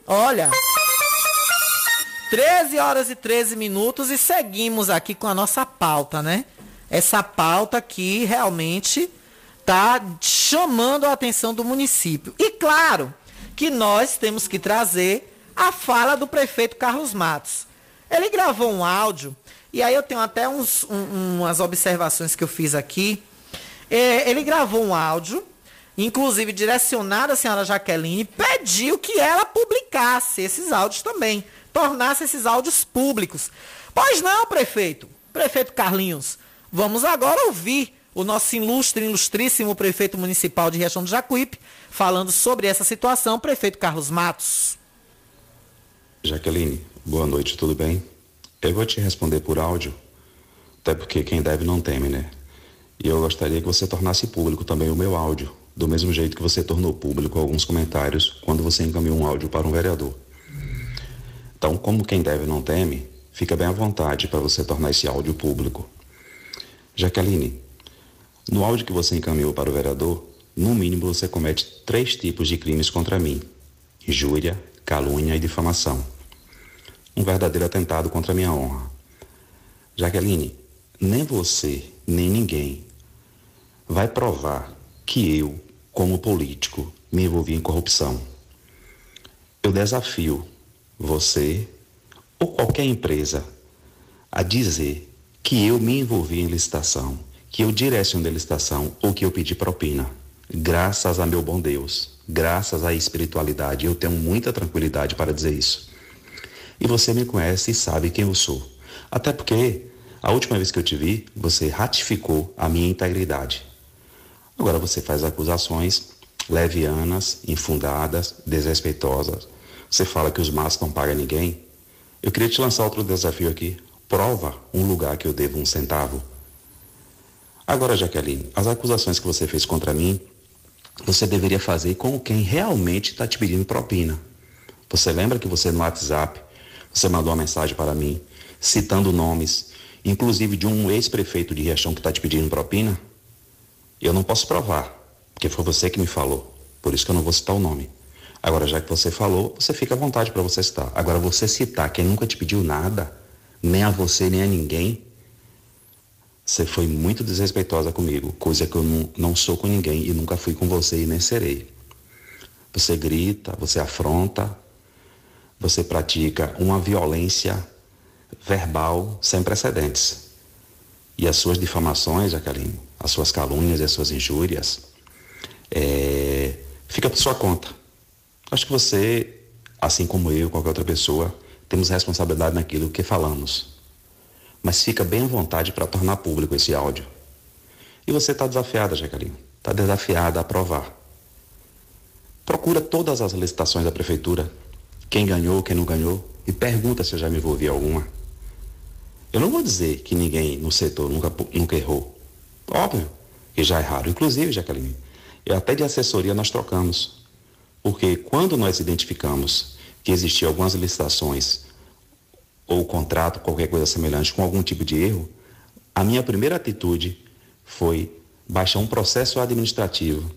olha. 13 horas e 13 minutos e seguimos aqui com a nossa pauta, né? Essa pauta que realmente está chamando a atenção do município. E claro que nós temos que trazer a fala do prefeito Carlos Matos. Ele gravou um áudio, e aí eu tenho até uns, um, umas observações que eu fiz aqui. É, ele gravou um áudio, inclusive direcionado à senhora Jaqueline, pediu que ela publicasse esses áudios também, tornasse esses áudios públicos. Pois não, prefeito, prefeito Carlinhos, vamos agora ouvir o nosso ilustre, ilustríssimo prefeito municipal de Riachão do Jacuípe, falando sobre essa situação, prefeito Carlos Matos. Jaqueline, boa noite, tudo bem? Eu vou te responder por áudio, até porque quem deve não teme, né? E eu gostaria que você tornasse público também o meu áudio, do mesmo jeito que você tornou público alguns comentários quando você encaminhou um áudio para um vereador. Então, como quem deve não teme, fica bem à vontade para você tornar esse áudio público. Jaqueline, no áudio que você encaminhou para o vereador, no mínimo você comete três tipos de crimes contra mim: injúria, calúnia e difamação. Um verdadeiro atentado contra a minha honra. Jaqueline, nem você, nem ninguém vai provar que eu, como político, me envolvi em corrupção. Eu desafio você ou qualquer empresa a dizer que eu me envolvi em licitação que eu direcionei licitação ou que eu pedi propina. Graças a meu bom Deus, graças à espiritualidade, eu tenho muita tranquilidade para dizer isso. E você me conhece e sabe quem eu sou. Até porque a última vez que eu te vi, você ratificou a minha integridade. Agora você faz acusações levianas, infundadas, desrespeitosas. Você fala que os maços não pagam ninguém. Eu queria te lançar outro desafio aqui. Prova um lugar que eu devo um centavo. Agora, Jaqueline, as acusações que você fez contra mim, você deveria fazer com quem realmente está te pedindo propina. Você lembra que você no WhatsApp, você mandou uma mensagem para mim, citando nomes, inclusive de um ex-prefeito de Riachão que está te pedindo propina? Eu não posso provar, porque foi você que me falou. Por isso que eu não vou citar o nome. Agora, já que você falou, você fica à vontade para você citar. Agora, você citar quem nunca te pediu nada, nem a você, nem a ninguém, Você foi muito desrespeitosa comigo, coisa que eu não, não sou com ninguém e nunca fui com você e nem serei. Você grita, você afronta, você pratica uma violência verbal sem precedentes. E as suas difamações, Jaqueline, as suas calúnias e as suas injúrias, é, fica por sua conta. Acho que você, assim como eu, qualquer outra pessoa, temos responsabilidade naquilo que falamos mas fica bem à vontade para tornar público esse áudio. E você está desafiada, Jaqueline. Está desafiada a aprovar. Procura todas as licitações da prefeitura, quem ganhou, quem não ganhou, e pergunta se eu já me envolvi alguma. Eu não vou dizer que ninguém no setor nunca, nunca errou. Óbvio que já erraram. Inclusive, Jaqueline, eu até de assessoria nós trocamos. Porque quando nós identificamos que existiam algumas licitações ou contrato, qualquer coisa semelhante, com algum tipo de erro, a minha primeira atitude foi baixar um processo administrativo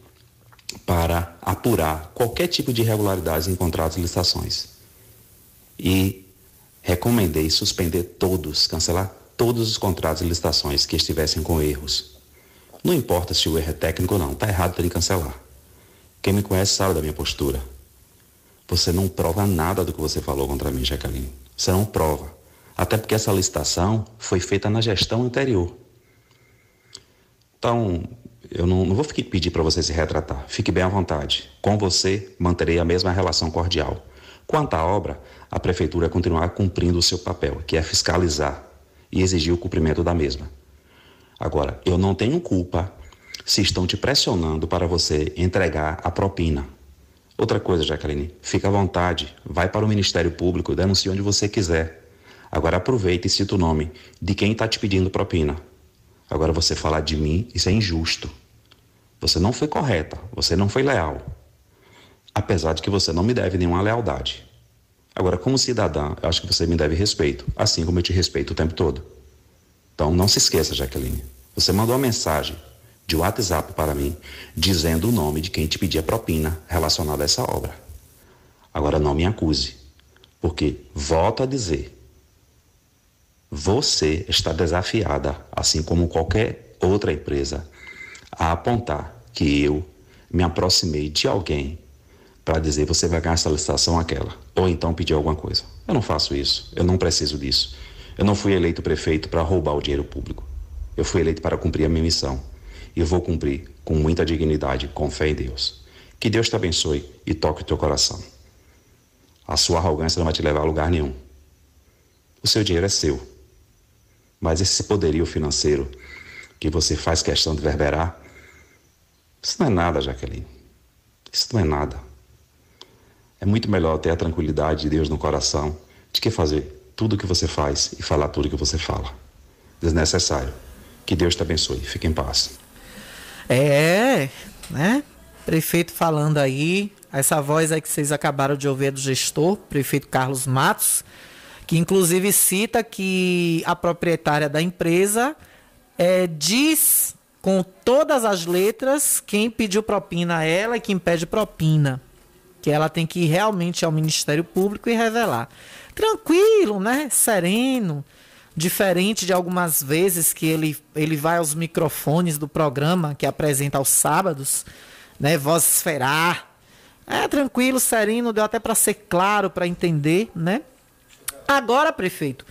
para apurar qualquer tipo de irregularidades em contratos e licitações. E recomendei suspender todos, cancelar todos os contratos e licitações que estivessem com erros. Não importa se o erro é técnico ou não, está errado, tem que cancelar. Quem me conhece sabe da minha postura. Você não prova nada do que você falou contra mim, Jacqueline. Você não prova. Até porque essa licitação foi feita na gestão anterior. Então, eu não, não vou pedir para você se retratar. Fique bem à vontade. Com você, manterei a mesma relação cordial. Quanto à obra, a prefeitura continuará cumprindo o seu papel, que é fiscalizar e exigir o cumprimento da mesma. Agora, eu não tenho culpa se estão te pressionando para você entregar a propina. Outra coisa, Jacqueline, fica à vontade, vai para o Ministério Público, denuncie onde você quiser. Agora aproveita e cita o nome de quem está te pedindo propina. Agora você falar de mim, isso é injusto. Você não foi correta, você não foi leal. Apesar de que você não me deve nenhuma lealdade. Agora, como cidadã, eu acho que você me deve respeito, assim como eu te respeito o tempo todo. Então, não se esqueça, Jaqueline. Você mandou uma mensagem de WhatsApp para mim, dizendo o nome de quem te pedia propina relacionada a essa obra. Agora não me acuse, porque volto a dizer, você está desafiada, assim como qualquer outra empresa, a apontar que eu me aproximei de alguém para dizer você vai ganhar essa licitação aquela, ou então pedir alguma coisa. Eu não faço isso, eu não preciso disso. Eu não fui eleito prefeito para roubar o dinheiro público. Eu fui eleito para cumprir a minha missão e vou cumprir com muita dignidade, com fé em Deus. Que Deus te abençoe e toque o teu coração. A sua arrogância não vai te levar a lugar nenhum. O seu dinheiro é seu. Mas esse poderio financeiro que você faz questão de verberar, isso não é nada, Jaqueline. Isso não é nada. É muito melhor ter a tranquilidade de Deus no coração de que fazer tudo o que você faz e falar tudo o que você fala. Desnecessário. Que Deus te abençoe. Fique em paz. É, né? Prefeito falando aí, essa voz aí que vocês acabaram de ouvir é do gestor, prefeito Carlos Matos, que inclusive cita que a proprietária da empresa é, diz com todas as letras quem pediu propina a ela e quem pede propina. Que ela tem que ir realmente ao Ministério Público e revelar. Tranquilo, né? Sereno diferente de algumas vezes que ele, ele vai aos microfones do programa que apresenta aos sábados, né, voz esferar. É tranquilo, sereno, deu até para ser claro, para entender, né? Agora, prefeito,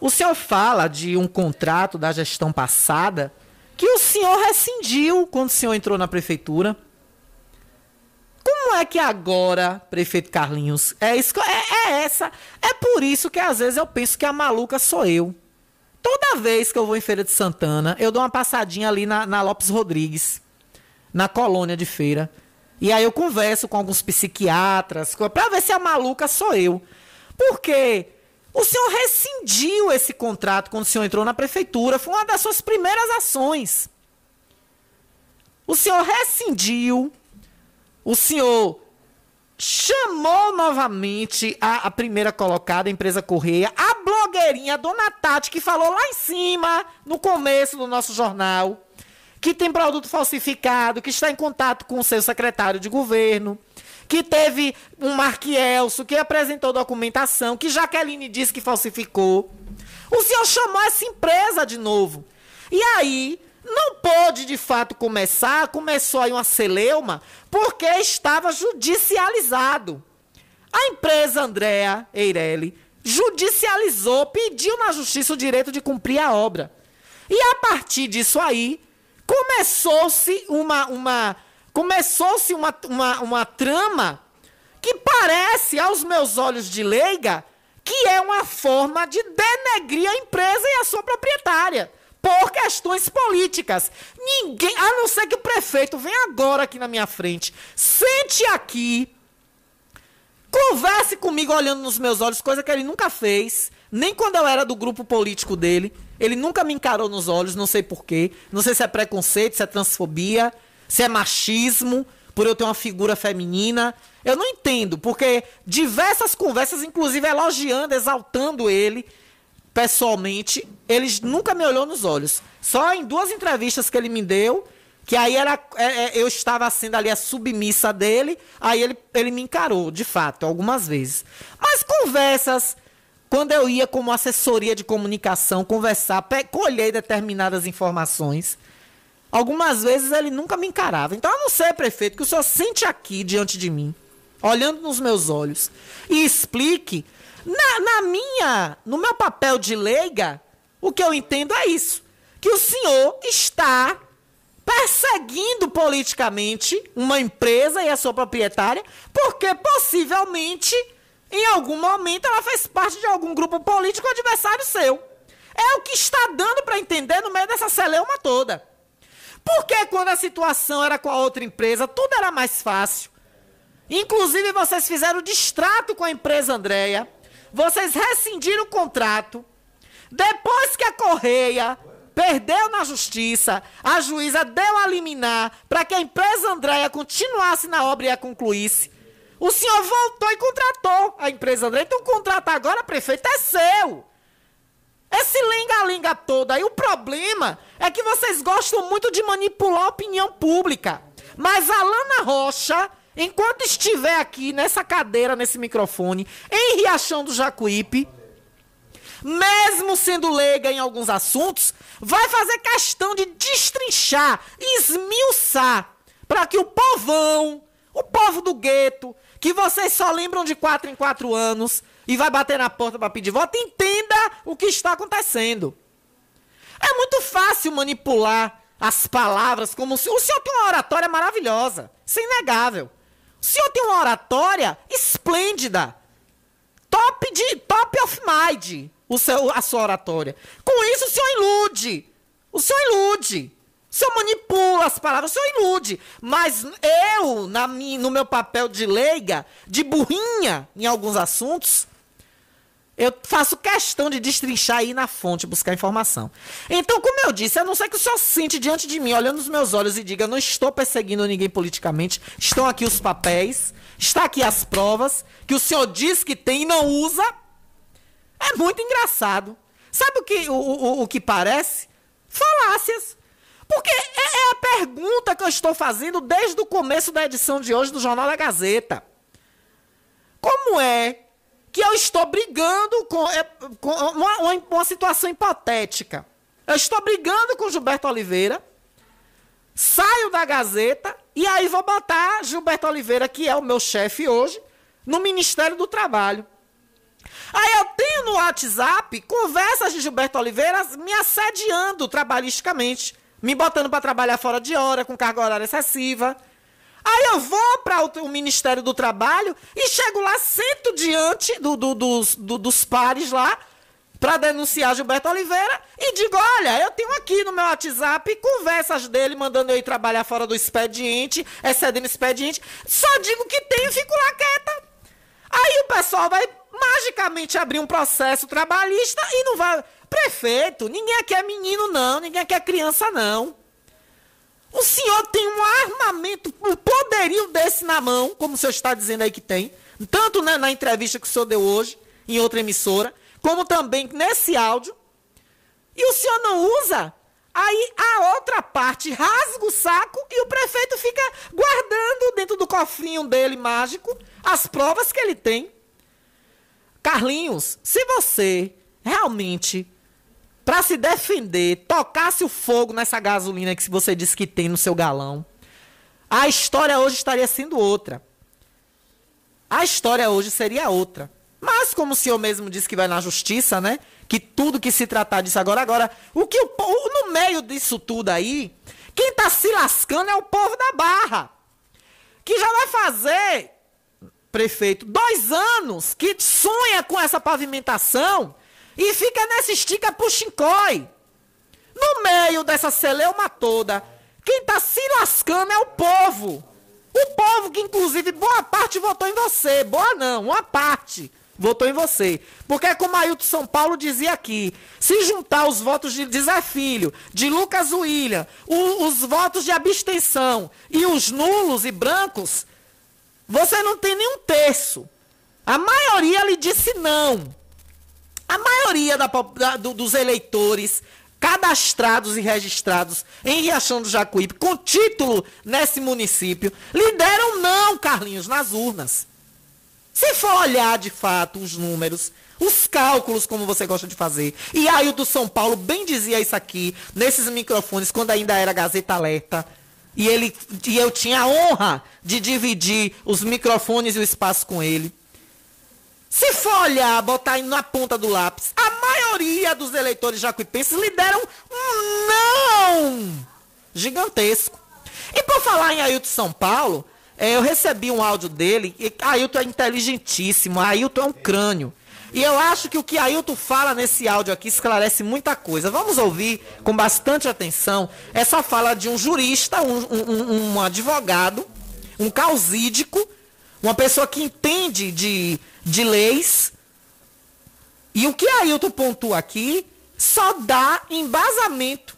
o senhor fala de um contrato da gestão passada que o senhor rescindiu quando o senhor entrou na prefeitura. Como é que agora, prefeito Carlinhos, é, isso, é, é essa? É por isso que às vezes eu penso que a maluca sou eu. Toda vez que eu vou em Feira de Santana, eu dou uma passadinha ali na, na Lopes Rodrigues, na colônia de feira. E aí eu converso com alguns psiquiatras para ver se a maluca sou eu. Porque o senhor rescindiu esse contrato quando o senhor entrou na prefeitura. Foi uma das suas primeiras ações. O senhor rescindiu. O senhor chamou novamente a, a, primeira colocada, a empresa Correia, a blogueirinha Dona Tati, que falou lá em cima, no começo do nosso jornal, que tem produto falsificado, que está em contato com o seu secretário de governo, que teve um Marquielso, que apresentou documentação, que Jaqueline disse que falsificou. O senhor chamou essa empresa de novo. E aí, não pôde de fato começar, começou aí uma celeuma, porque estava judicializado. A empresa Andrea Eireli judicializou, pediu na justiça o direito de cumprir a obra. E a partir disso aí, começou-se uma, uma, começou-se uma, uma, uma trama que parece, aos meus olhos de leiga, que é uma forma de denegrir a empresa e a sua proprietária por questões políticas. Ninguém, a não ser que o prefeito venha agora aqui na minha frente, sente aqui, converse comigo olhando nos meus olhos, coisa que ele nunca fez, nem quando eu era do grupo político dele. Ele nunca me encarou nos olhos, não sei porquê. Não sei se é preconceito, se é transfobia, se é machismo, por eu ter uma figura feminina. Eu não entendo, porque diversas conversas, inclusive elogiando, exaltando ele pessoalmente, ele nunca me olhou nos olhos. Só em duas entrevistas que ele me deu, que aí era, é, é, eu estava sendo ali a submissa dele, aí ele, ele me encarou, de fato, algumas vezes. Mas conversas, quando eu ia como assessoria de comunicação conversar, colher determinadas informações, algumas vezes ele nunca me encarava. Então eu não sei, prefeito, que o senhor sente aqui diante de mim, olhando nos meus olhos, e explique na, na minha, no meu papel de leiga, o que eu entendo é isso. Que o senhor está perseguindo politicamente uma empresa e a sua proprietária, porque possivelmente, em algum momento, ela fez parte de algum grupo político adversário seu. É o que está dando para entender no meio dessa celeuma toda. Porque quando a situação era com a outra empresa, tudo era mais fácil. Inclusive, vocês fizeram distrato com a empresa Andréia vocês rescindiram o contrato. Depois que a Correia perdeu na justiça, a juíza deu a liminar para que a empresa Andréia continuasse na obra e a concluísse. O senhor voltou e contratou a empresa Andréia. Então o contrato agora, prefeito, é seu. Esse linga-linga todo aí, o problema é que vocês gostam muito de manipular a opinião pública. Mas a Lana Rocha enquanto estiver aqui nessa cadeira, nesse microfone, em Riachão do Jacuípe, mesmo sendo leiga em alguns assuntos, vai fazer questão de destrinchar, esmiuçar, para que o povão, o povo do gueto, que vocês só lembram de quatro em quatro anos e vai bater na porta para pedir voto, entenda o que está acontecendo. É muito fácil manipular as palavras como se o senhor tem uma oratória maravilhosa, isso é inegável. O senhor tem uma oratória esplêndida. Top de top of mind, o seu, a sua oratória. Com isso o senhor ilude. O senhor ilude. O senhor manipula as palavras, o senhor ilude. Mas eu, na no meu papel de leiga, de burrinha em alguns assuntos, eu faço questão de destrinchar aí na fonte, buscar informação. Então, como eu disse, a não ser que o senhor sente diante de mim, olhando nos meus olhos e diga: não estou perseguindo ninguém politicamente, estão aqui os papéis, está aqui as provas, que o senhor diz que tem e não usa. É muito engraçado. Sabe o que, o, o, o que parece? Falácias. Porque é, é a pergunta que eu estou fazendo desde o começo da edição de hoje do Jornal da Gazeta. Como é que eu estou brigando com, é, com uma, uma, uma, situação hipotética. Eu estou brigando com Gilberto Oliveira, saio da Gazeta e aí vou botar Gilberto Oliveira, que é o meu chefe hoje, no Ministério do Trabalho. Aí eu tenho no WhatsApp conversas de Gilberto Oliveira me assediando trabalhisticamente, me botando para trabalhar fora de hora, com carga horária excessiva Aí eu vou para o, Ministério do Trabalho e chego lá, sento diante do, do, dos, do, dos pares lá para denunciar Gilberto Oliveira e digo: olha, eu tenho aqui no meu WhatsApp conversas dele mandando eu ir trabalhar fora do expediente, excedendo expediente. Só digo que tem e fico lá quieta. Aí o pessoal vai magicamente abrir um processo trabalhista e não vai. Prefeito, ninguém aqui é menino, não, ninguém aqui é criança, não. O senhor tem um armamento, um poderio desse na mão, como o senhor está dizendo aí que tem, tanto na, na entrevista que o senhor deu hoje, em outra emissora, como também nesse áudio, e o senhor não usa, aí a outra parte rasga o saco e o prefeito fica guardando dentro do cofrinho dele mágico as provas que ele tem. Carlinhos, se você realmente para se defender, tocasse o fogo nessa gasolina que você disse que tem no seu galão, a história hoje estaria sendo outra. A história hoje seria outra. Mas como o senhor mesmo disse que vai na justiça, né? Que tudo que se tratar disso agora, agora, o que o povo, no meio disso tudo aí, quem tá se lascando é o povo da Barra. Que já vai fazer, prefeito, dois anos que sonha com essa pavimentação e fica nessa estica puxincói. No meio dessa celeuma toda, quem tá se lascando é o povo. O povo que, inclusive, boa parte votou em você. Boa não, uma parte votou em você. Porque, é como Ailton São Paulo dizia aqui, se juntar os votos de, de Zé Filho, de Lucas William, o, os votos de abstenção e os nulos e brancos, você não tem nenhum terço. A maioria lhe disse não. A maioria da, da, do, dos eleitores cadastrados e registrados em Riachão do Jacuípe, com título nesse município, lhe deram não, Carlinhos, nas urnas. Se for olhar de fato os números, os cálculos, como você gosta de fazer, e aí o do São Paulo bem dizia isso aqui, nesses microfones, quando ainda era Gazeta Alerta, e, ele, e eu tinha a honra de dividir os microfones e o espaço com ele. Se for olhar, botar na ponta do lápis, a maioria dos eleitores jacuipenses lhe deram um não gigantesco. E por falar em Ailton São Paulo, é, eu recebi um áudio dele. E Ailton é inteligentíssimo, Ailton é um crânio. E eu acho que o que Ailton fala nesse áudio aqui esclarece muita coisa. Vamos ouvir com bastante atenção essa fala de um jurista, um, um, um advogado, um causídico, uma pessoa que entende de de leis. E o que Ailton pontua aqui só dá embasamento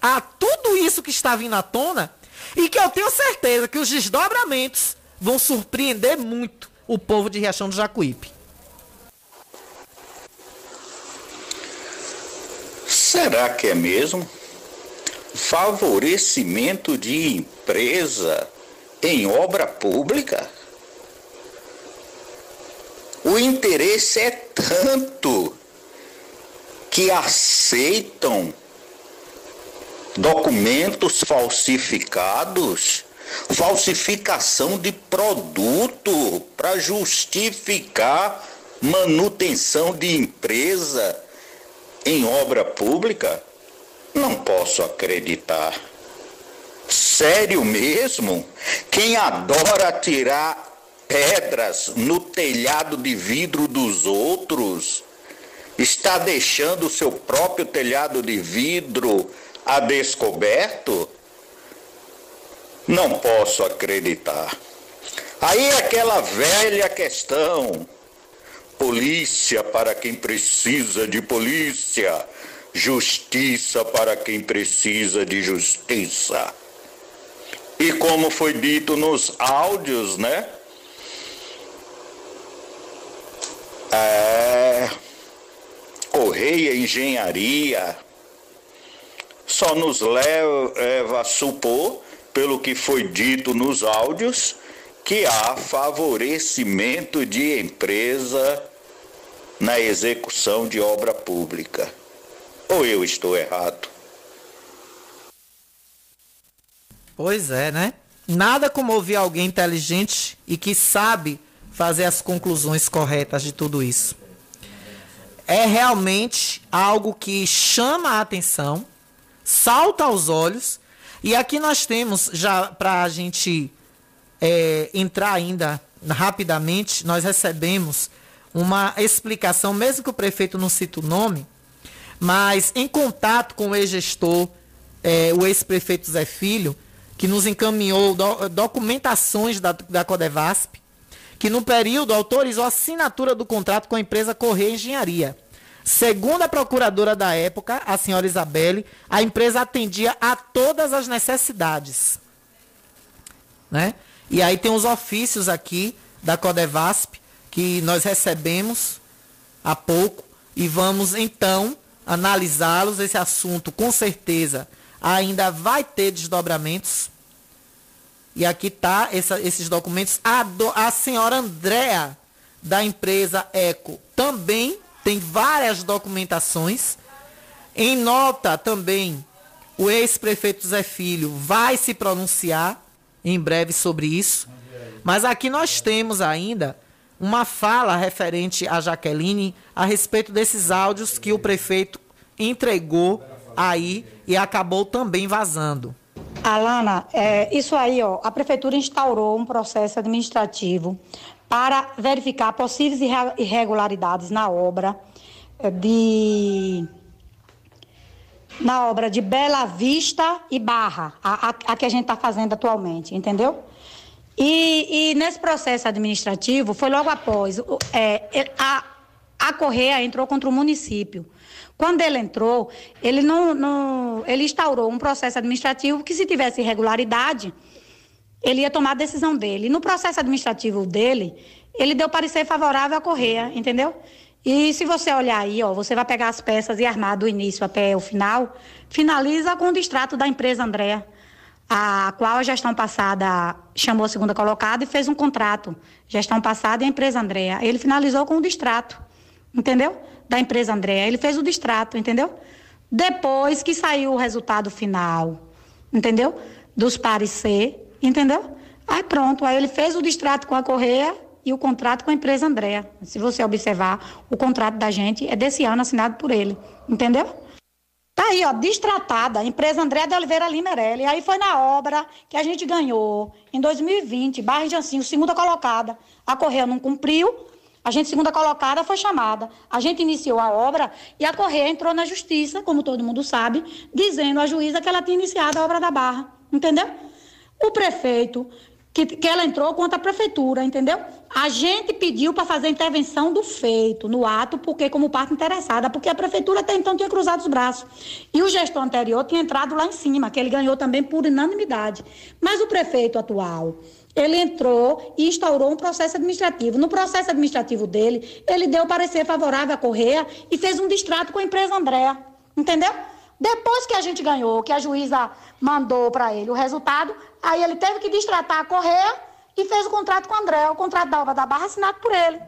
a tudo isso que está vindo à tona e que eu tenho certeza que os desdobramentos vão surpreender muito o povo de Riachão do Jacuípe. Será que é mesmo? Favorecimento de empresa em obra pública? O interesse é tanto que aceitam documentos falsificados, falsificação de produto para justificar manutenção de empresa em obra pública? Não posso acreditar. Sério mesmo? Quem adora tirar pedras no telhado de vidro dos outros, está deixando o seu próprio telhado de vidro a descoberto? Não posso acreditar. Aí aquela velha questão: polícia para quem precisa de polícia, justiça para quem precisa de justiça. E como foi dito nos áudios, né? É, Correia Engenharia só nos leva a supor, pelo que foi dito nos áudios, que há favorecimento de empresa na execução de obra pública. Ou eu estou errado? Pois é, né? Nada como ouvir alguém inteligente e que sabe fazer as conclusões corretas de tudo isso. É realmente algo que chama a atenção, salta aos olhos, e aqui nós temos, já para a gente é, entrar ainda rapidamente, nós recebemos uma explicação, mesmo que o prefeito não cite o nome, mas em contato com o ex-gestor, é, o ex-prefeito Zé Filho, que nos encaminhou do, documentações da, da Codevasp, que no período autorizou a assinatura do contrato com a empresa Correia Engenharia. Segundo a procuradora da época, a senhora Isabelle, a empresa atendia a todas as necessidades. Né? E aí tem os ofícios aqui da Codevasp, que nós recebemos há pouco, e vamos então analisá-los. Esse assunto, com certeza, ainda vai ter desdobramentos e aqui tá essa, esses documentos. A, do, a senhora Andréa, da empresa Eco, também tem várias documentações. Em nota também, o ex-prefeito Zé Filho vai se pronunciar em breve sobre isso. Mas aqui nós temos ainda uma fala referente a Jaqueline a respeito desses áudios que o prefeito entregou aí e acabou também vazando. Alana, é, isso aí, ó, a prefeitura instaurou um processo administrativo para verificar possíveis irregularidades na obra é, de na obra de Bela Vista e Barra, a, a, a que a gente está fazendo atualmente, entendeu? E, e, nesse processo administrativo, foi logo após, é, a, a Correia entrou contra o município. Quando ele entrou, ele não, não, ele instaurou um processo administrativo que se tivesse irregularidade, ele ia tomar a decisão dele. No processo administrativo dele, ele deu parecer favorável à Correia, entendeu? E se você olhar aí, ó, você vai pegar as peças e armar do início até o final, finaliza com o distrato da empresa Andréa, a qual a gestão passada chamou a segunda colocada e fez um contrato. Gestão passada e a empresa Andréa. Ele finalizou com o distrato, entendeu? Da empresa Andréa. Ele fez o distrato, entendeu? Depois que saiu o resultado final, entendeu? Dos pares C, entendeu? Aí pronto, aí ele fez o distrato com a Correia e o contrato com a empresa Andréa. Se você observar, o contrato da gente é desse ano assinado por ele, entendeu? Tá aí, ó, distratada, empresa André de Oliveira Limerelli. Aí foi na obra que a gente ganhou, em 2020, Barra de Ancinho, segunda colocada. A Correia não cumpriu, a gente, segunda colocada, foi chamada. A gente iniciou a obra e a Correia entrou na justiça, como todo mundo sabe, dizendo à juíza que ela tinha iniciado a obra da Barra. Entendeu? O prefeito que, que ela entrou contra a prefeitura, entendeu? A gente pediu para fazer intervenção do feito no ato, porque como parte interessada, porque a prefeitura até então tinha cruzado os braços. E o gestor anterior tinha entrado lá em cima, que ele ganhou também por unanimidade. Mas o prefeito atual, ele entrou e instaurou um processo administrativo. No processo administrativo dele, ele deu parecer favorável à Correia e fez um distrato com a empresa Andréa. Entendeu? Depois que a gente ganhou, que a juíza mandou para ele o resultado, aí ele teve que distratar a Correia e fez o contrato com o André, o contrato da obra da Barra assinado por ele,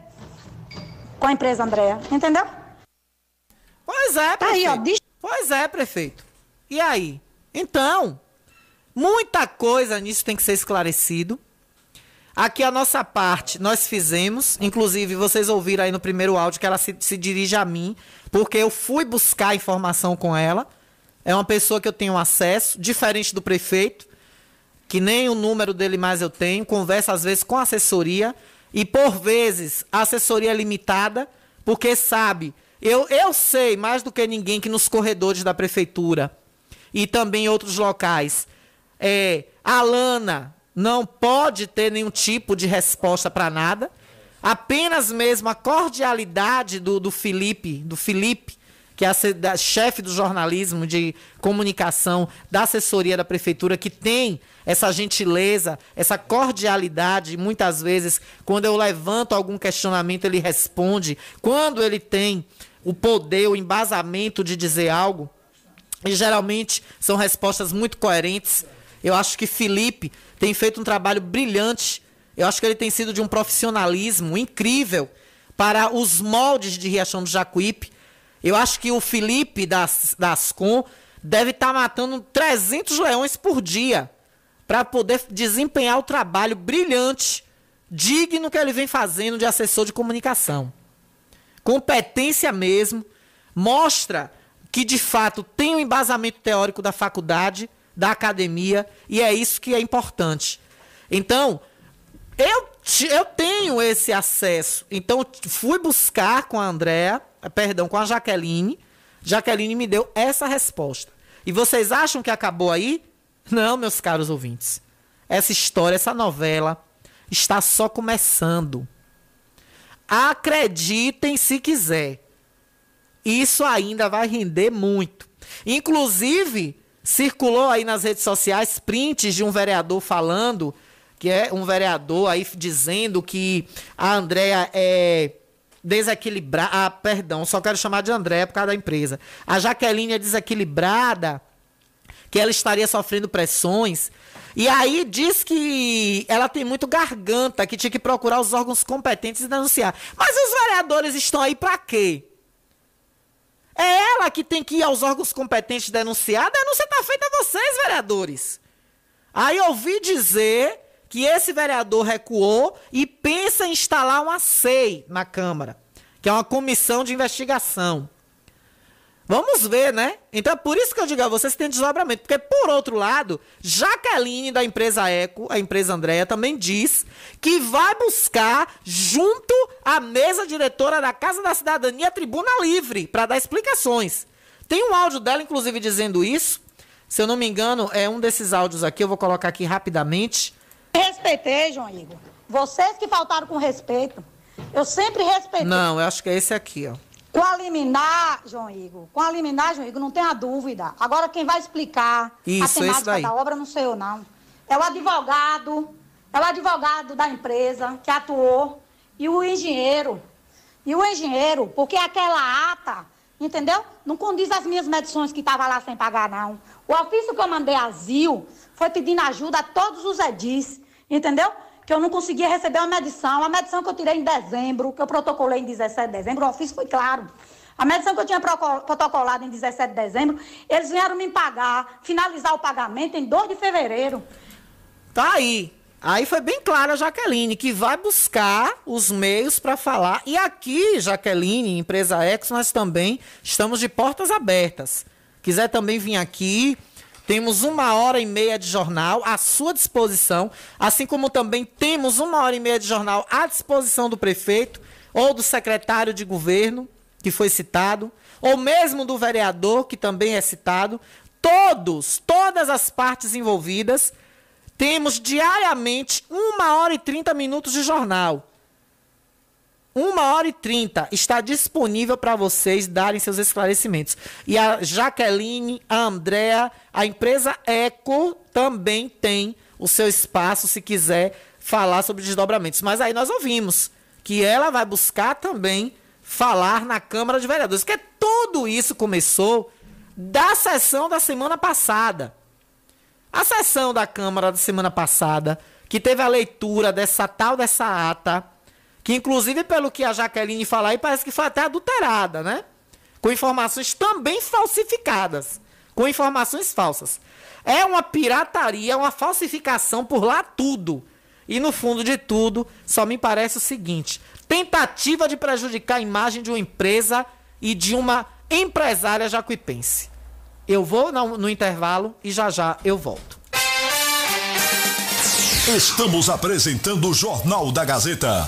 com a empresa André, entendeu? Pois é, prefeito. Tá aí, ó, Pois é, prefeito. E aí? Então, muita coisa nisso tem que ser esclarecido. Aqui a nossa parte nós fizemos, inclusive vocês ouviram aí no primeiro áudio que ela se, se dirige a mim, porque eu fui buscar informação com ela. É uma pessoa que eu tenho acesso, diferente do prefeito, que nem o número dele mais eu tenho. Conversa às vezes com assessoria e por vezes a assessoria é limitada, porque sabe, eu, eu sei mais do que ninguém que nos corredores da prefeitura e também em outros locais, é, a Lana não pode ter nenhum tipo de resposta para nada. Apenas mesmo a cordialidade do, do Felipe, do Felipe, que é a chefe do jornalismo de comunicação da assessoria da prefeitura, que tem essa gentileza, essa cordialidade, muitas vezes, quando eu levanto algum questionamento, ele responde. Quando ele tem o poder, o embasamento de dizer algo, e geralmente são respostas muito coerentes. Eu acho que Felipe tem feito um trabalho brilhante. Eu acho que ele tem sido de um profissionalismo incrível para os moldes de Riachão do Jacuípe. Eu acho que o Felipe das, das Com deve estar tá matando 300 leões por dia para poder desempenhar o trabalho brilhante, digno que ele vem fazendo de assessor de comunicação. Competência mesmo, mostra que de fato tem o um embasamento teórico da faculdade, da academia, e é isso que é importante. Então, eu, eu tenho esse acesso. Então, fui buscar com a Andréa perdão, com a Jaqueline. Jaqueline me deu essa resposta. E vocês acham que acabou aí? Não, meus caros ouvintes. Essa história, essa novela está só começando. Acreditem se quiser. Isso ainda vai render muito. Inclusive, circulou aí nas redes sociais prints de um vereador falando, que é um vereador aí dizendo que a Andrea é desequilibrada. Ah, perdão, só quero chamar de André por causa da empresa. A Jaqueline é desequilibrada, que ela estaria sofrendo pressões. E aí diz que ela tem muito garganta, que tinha que procurar os órgãos competentes e denunciar. Mas os vereadores estão aí para quê? É ela que tem que ir aos órgãos competentes denunciar, a denúncia tá feita a vocês, vereadores. Aí ouvi dizer que esse vereador recuou e pensa em instalar uma SEI na Câmara, que é uma comissão de investigação. Vamos ver, né? Então é por isso que eu digo a vocês que tem desdobramento. Porque, por outro lado, Jaqueline, da empresa Eco, a empresa Andréia, também diz que vai buscar, junto à mesa diretora da Casa da Cidadania, a tribuna livre, para dar explicações. Tem um áudio dela, inclusive, dizendo isso. Se eu não me engano, é um desses áudios aqui, eu vou colocar aqui rapidamente. Respeitei, João Igor. Vocês que faltaram com respeito. Eu sempre respeitei. Não, eu acho que é esse aqui, ó. Com a liminar, João Igor, com a liminar, João Igor, não tenha dúvida. Agora quem vai explicar Isso, a temática da obra não sei eu não. É o advogado, é o advogado da empresa que atuou e o engenheiro. E o engenheiro, porque aquela ata, entendeu? Não condiz as minhas medições que estavam lá sem pagar, não. O ofício que eu mandei a Zil foi pedindo ajuda a todos os edis, entendeu? Que eu não conseguia receber uma medição. A medição que eu tirei em dezembro, que eu protocolei em 17 de dezembro, o ofício foi claro. A medição que eu tinha protocolado em 17 de dezembro, eles vieram me pagar, finalizar o pagamento em 2 de fevereiro. Tá aí. Aí foi bem clara a Jaqueline, que vai buscar os meios para falar. E aqui, Jaqueline, empresa Ex, nós também estamos de portas abertas. Quiser também vir aqui, temos uma hora e meia de jornal à sua disposição, assim como também temos uma hora e meia de jornal à disposição do prefeito ou do secretário de governo, que foi citado, ou mesmo do vereador, que também é citado. Todos, todas as partes envolvidas, temos diariamente uma hora e 30 minutos de jornal. Uma hora e trinta está disponível para vocês darem seus esclarecimentos. E a Jaqueline, a Andrea, a empresa Eco também tem o seu espaço se quiser falar sobre desdobramentos. Mas aí nós ouvimos que ela vai buscar também falar na Câmara de Vereadores. Que tudo isso começou da sessão da semana passada. A sessão da Câmara da semana passada, que teve a leitura dessa tal dessa ata, que inclusive pelo que a Jaqueline fala aí, parece que foi até adulterada, né? Com informações também falsificadas, com informações falsas. É uma pirataria, uma falsificação por lá tudo. E no fundo de tudo, só me parece o seguinte: tentativa de prejudicar a imagem de uma empresa e de uma empresária jacuipense. Eu vou no, no intervalo e já já eu volto. Estamos apresentando o Jornal da Gazeta.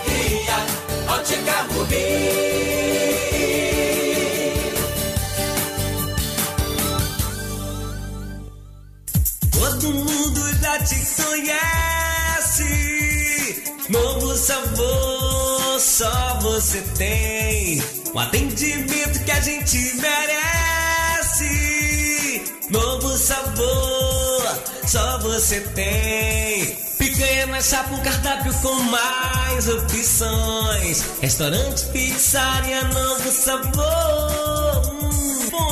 Te conhece. Novo sabor, só você tem. Um atendimento que a gente merece. Novo sabor, só você tem. Picanha na chapa, um cardápio com mais opções. Restaurante, pizzaria, novo sabor.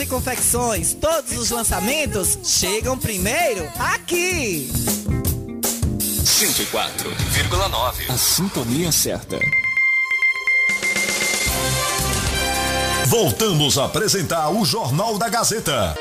e Confecções. Todos os lançamentos chegam primeiro aqui. 104,9. A sintonia certa. Voltamos a apresentar o Jornal da Gazeta.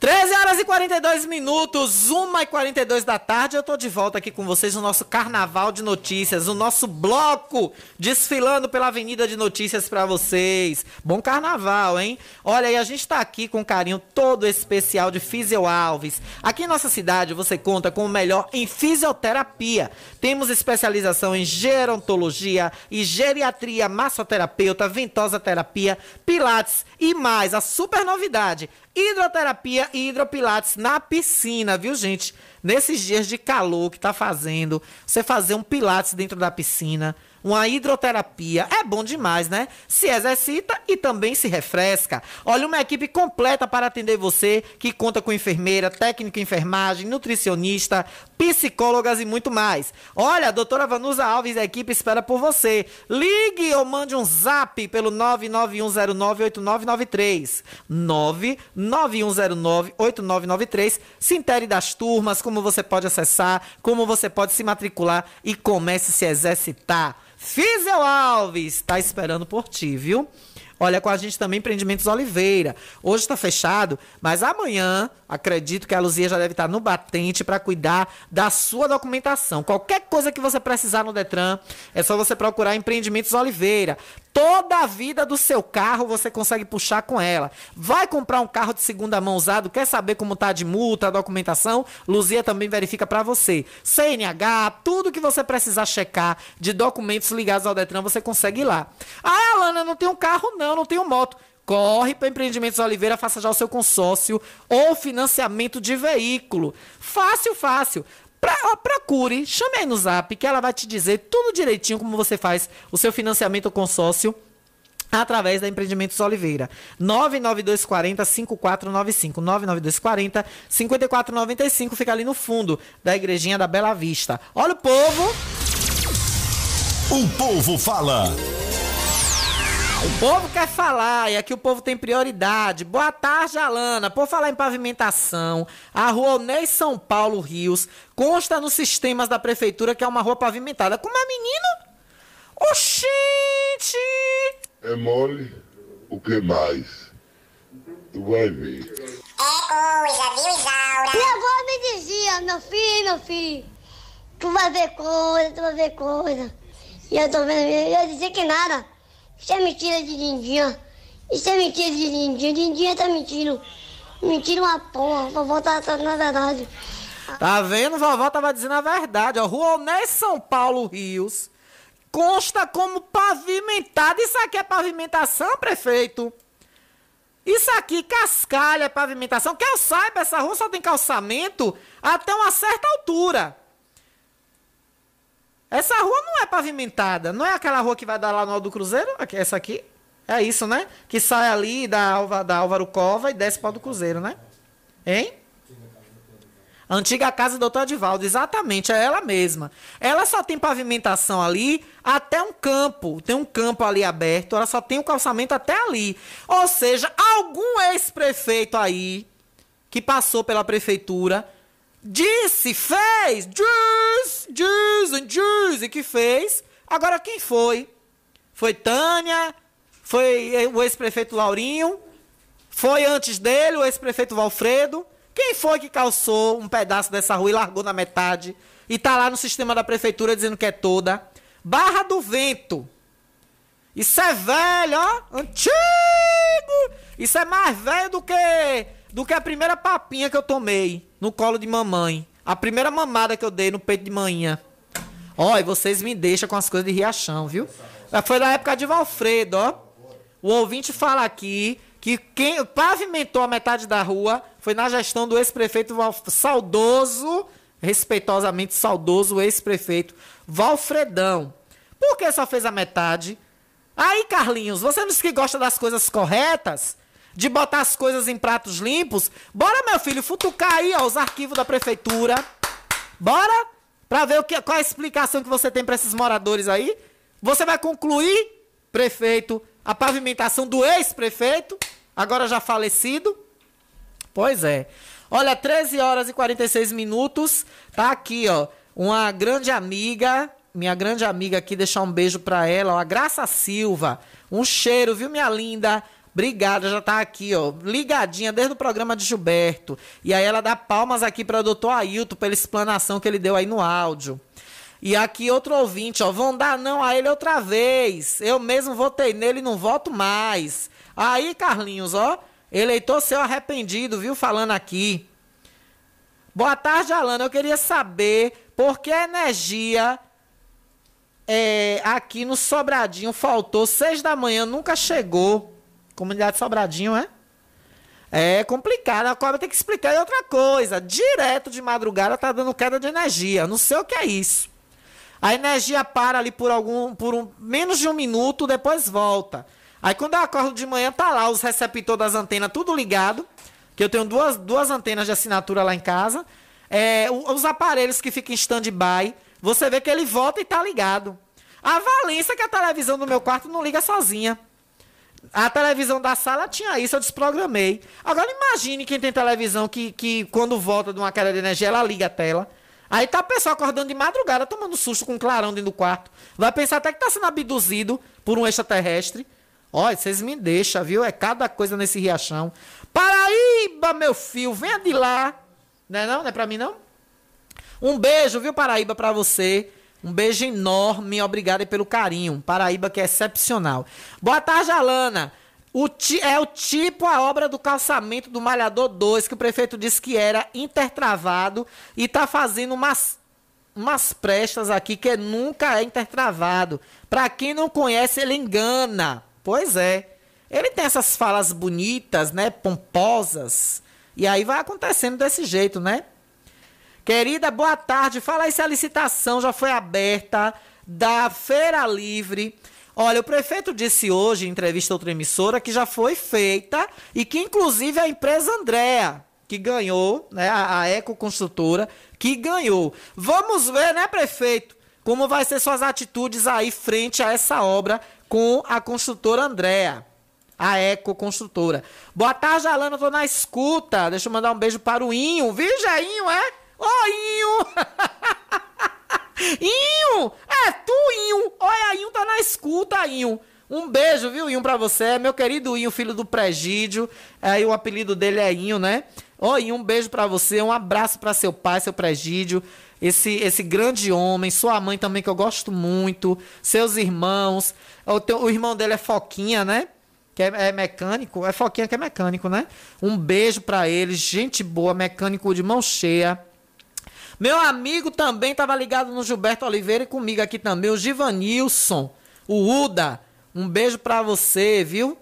13 horas e 42 minutos, 1 e 42 da tarde. Eu tô de volta aqui com vocês no nosso carnaval de notícias, o nosso bloco desfilando pela Avenida de Notícias para vocês. Bom carnaval, hein? Olha, e a gente tá aqui com um carinho todo especial de Fisio Alves. Aqui em nossa cidade você conta com o melhor em fisioterapia. Temos especialização em gerontologia e geriatria, massoterapeuta, ventosa terapia, pilates e mais. A super novidade hidroterapia hidropilates na piscina, viu, gente? Nesses dias de calor que tá fazendo, você fazer um pilates dentro da piscina, uma hidroterapia, é bom demais, né? Se exercita e também se refresca. Olha, uma equipe completa para atender você, que conta com enfermeira, técnico em enfermagem, nutricionista, psicólogas e muito mais. Olha, a doutora Vanusa Alves e a equipe espera por você. Ligue ou mande um zap pelo 991098993. 991098993. Se intere das turmas, como você pode acessar, como você pode se matricular e comece a se exercitar. Fisio Alves está esperando por ti, viu? Olha com a gente também Empreendimentos Oliveira. Hoje está fechado, mas amanhã acredito que a Luzia já deve estar no batente para cuidar da sua documentação. Qualquer coisa que você precisar no Detran, é só você procurar Empreendimentos Oliveira. Toda a vida do seu carro você consegue puxar com ela. Vai comprar um carro de segunda mão usado, quer saber como tá de multa, a documentação? Luzia também verifica para você. CNH, tudo que você precisar checar de documentos ligados ao Detran, você consegue ir lá. Ah, Alana, não tem um carro não, não tenho moto. Corre para Empreendimentos Oliveira, faça já o seu consórcio ou financiamento de veículo. Fácil, fácil. Pra, ó, procure, chame aí no zap que ela vai te dizer tudo direitinho como você faz o seu financiamento ou consórcio através da Empreendimentos Oliveira. 99240 5495. 99240 5495 fica ali no fundo da igrejinha da Bela Vista. Olha o povo. O povo fala. O povo quer falar e aqui o povo tem prioridade. Boa tarde, Alana. Por falar em pavimentação, a rua Onei São Paulo Rios consta nos sistemas da prefeitura que é uma rua pavimentada. Como é, menino? Oxente! É mole? O que mais? Tu vai ver. É coisa, viu, Isaura? Minha avó me dizia, meu filho, meu filho, tu vai ver coisa, tu vai ver coisa. E eu tô vendo, eu ia dizer que nada. Isso é mentira de Lindinha. Isso é mentira de Lindinha. Lindinha tá mentindo. Mentira uma porra. Vovó tá, tá na verdade. Tá vendo? Vovó tava dizendo a verdade. Ó. Rua Onés São Paulo Rios consta como pavimentada. Isso aqui é pavimentação, prefeito? Isso aqui, cascalho, é pavimentação. Que eu saiba, essa rua só tem calçamento até uma certa altura. Essa rua não é pavimentada. Não é aquela rua que vai dar lá no Alto do Cruzeiro? Essa aqui? É isso, né? Que sai ali da, Alva, da Álvaro Cova e desce para o do Cruzeiro, né? Hein? Antiga casa do doutor Adivaldo, exatamente, é ela mesma. Ela só tem pavimentação ali até um campo. Tem um campo ali aberto, ela só tem o um calçamento até ali. Ou seja, algum ex-prefeito aí que passou pela prefeitura disse, fez, diz, diz, diz, e que fez. Agora quem foi? Foi Tânia, foi o ex-prefeito Laurinho, foi antes dele o ex-prefeito Valfredo. Quem foi que calçou um pedaço dessa rua e largou na metade? E tá lá no sistema da prefeitura dizendo que é toda. Barra do Vento. Isso é velho, ó. Antigo. Isso é mais velho do que do que a primeira papinha que eu tomei no colo de mamãe. A primeira mamada que eu dei no peito de manhã. E vocês me deixam com as coisas de Riachão, viu? Foi na época de Valfredo, ó. O ouvinte fala aqui que quem pavimentou a metade da rua foi na gestão do ex-prefeito saudoso, respeitosamente saudoso ex-prefeito Valfredão. Por que só fez a metade? Aí, Carlinhos, você não disse que gosta das coisas corretas? De botar as coisas em pratos limpos? Bora, meu filho, futucar aí ó, os arquivos da prefeitura. Bora? Pra ver o que, qual a explicação que você tem para esses moradores aí. Você vai concluir, prefeito, a pavimentação do ex-prefeito, agora já falecido? Pois é. Olha, 13 horas e 46 minutos. Tá aqui, ó. Uma grande amiga, minha grande amiga aqui, deixar um beijo pra ela, ó, a Graça Silva. Um cheiro, viu, minha linda? Obrigada, já tá aqui, ó, ligadinha desde o programa de Gilberto. E aí ela dá palmas aqui para o doutor Ailton pela explanação que ele deu aí no áudio. E aqui outro ouvinte, ó, vão dar não a ele outra vez. Eu mesmo votei nele e não voto mais. Aí, Carlinhos, ó, eleitor seu arrependido, viu, falando aqui. Boa tarde, Alana. Eu queria saber por que a energia é, aqui no Sobradinho faltou seis da manhã, nunca chegou. Comunidade Sobradinho, é? É complicado, a cobra tem que explicar. E outra coisa, direto de madrugada tá dando queda de energia. Não sei o que é isso. A energia para ali por algum, por um, menos de um minuto, depois volta. Aí quando eu acordo de manhã, tá lá os receptores das antenas tudo ligado. Que eu tenho duas, duas antenas de assinatura lá em casa. É, os aparelhos que ficam em stand-by. Você vê que ele volta e tá ligado. A valência que a televisão do meu quarto não liga sozinha. A televisão da sala tinha isso, eu desprogramei. Agora imagine quem tem televisão que, que quando volta de uma queda de energia, ela liga a tela. Aí tá a pessoa acordando de madrugada, tomando susto com um clarão dentro do quarto. Vai pensar até que tá sendo abduzido por um extraterrestre. Olha, vocês me deixam, viu? É cada coisa nesse riachão. Paraíba, meu filho, venha de lá. Não é não? Não é pra mim, não? Um beijo, viu, Paraíba, pra você. Um beijo enorme, obrigado pelo carinho. Paraíba que é excepcional. Boa tarde, Alana. O ti, é o tipo a obra do calçamento do Malhador 2, que o prefeito disse que era intertravado e está fazendo umas, umas prestas aqui que nunca é intertravado. Para quem não conhece, ele engana. Pois é. Ele tem essas falas bonitas, né? Pomposas. E aí vai acontecendo desse jeito, né? Querida, boa tarde. Fala aí se a licitação já foi aberta da Feira Livre Olha, o prefeito disse hoje, em entrevista a outra emissora, que já foi feita e que, inclusive, a empresa Andréa, que ganhou, né, a, a Eco Construtora, que ganhou. Vamos ver, né, prefeito, como vai ser suas atitudes aí frente a essa obra com a construtora Andréa. A Eco Construtora. Boa tarde, Alana, tô na escuta. Deixa eu mandar um beijo para o Inho. Viu, Jainho, é? Ô, Inho! Inho! É tu, Inho! Olha, Inho tá na escuta, Inho. Um beijo, viu, Inho, pra você. Meu querido Inho, filho do Presídio. Aí o apelido dele é Inho, né? Ô, Inho, um beijo pra você. Um abraço pra seu pai, seu Presídio. Esse, esse grande homem. Sua mãe também, que eu gosto muito. Seus irmãos. O, teu, o irmão dele é Foquinha, né? que é, é, mecânico, é Foquinha que é mecânico, né? Um beijo para eles, gente boa, mecânico de mão cheia. Meu amigo também estava ligado no Gilberto Oliveira e comigo aqui também, o Givanilson, o Uda. Um beijo para você, viu?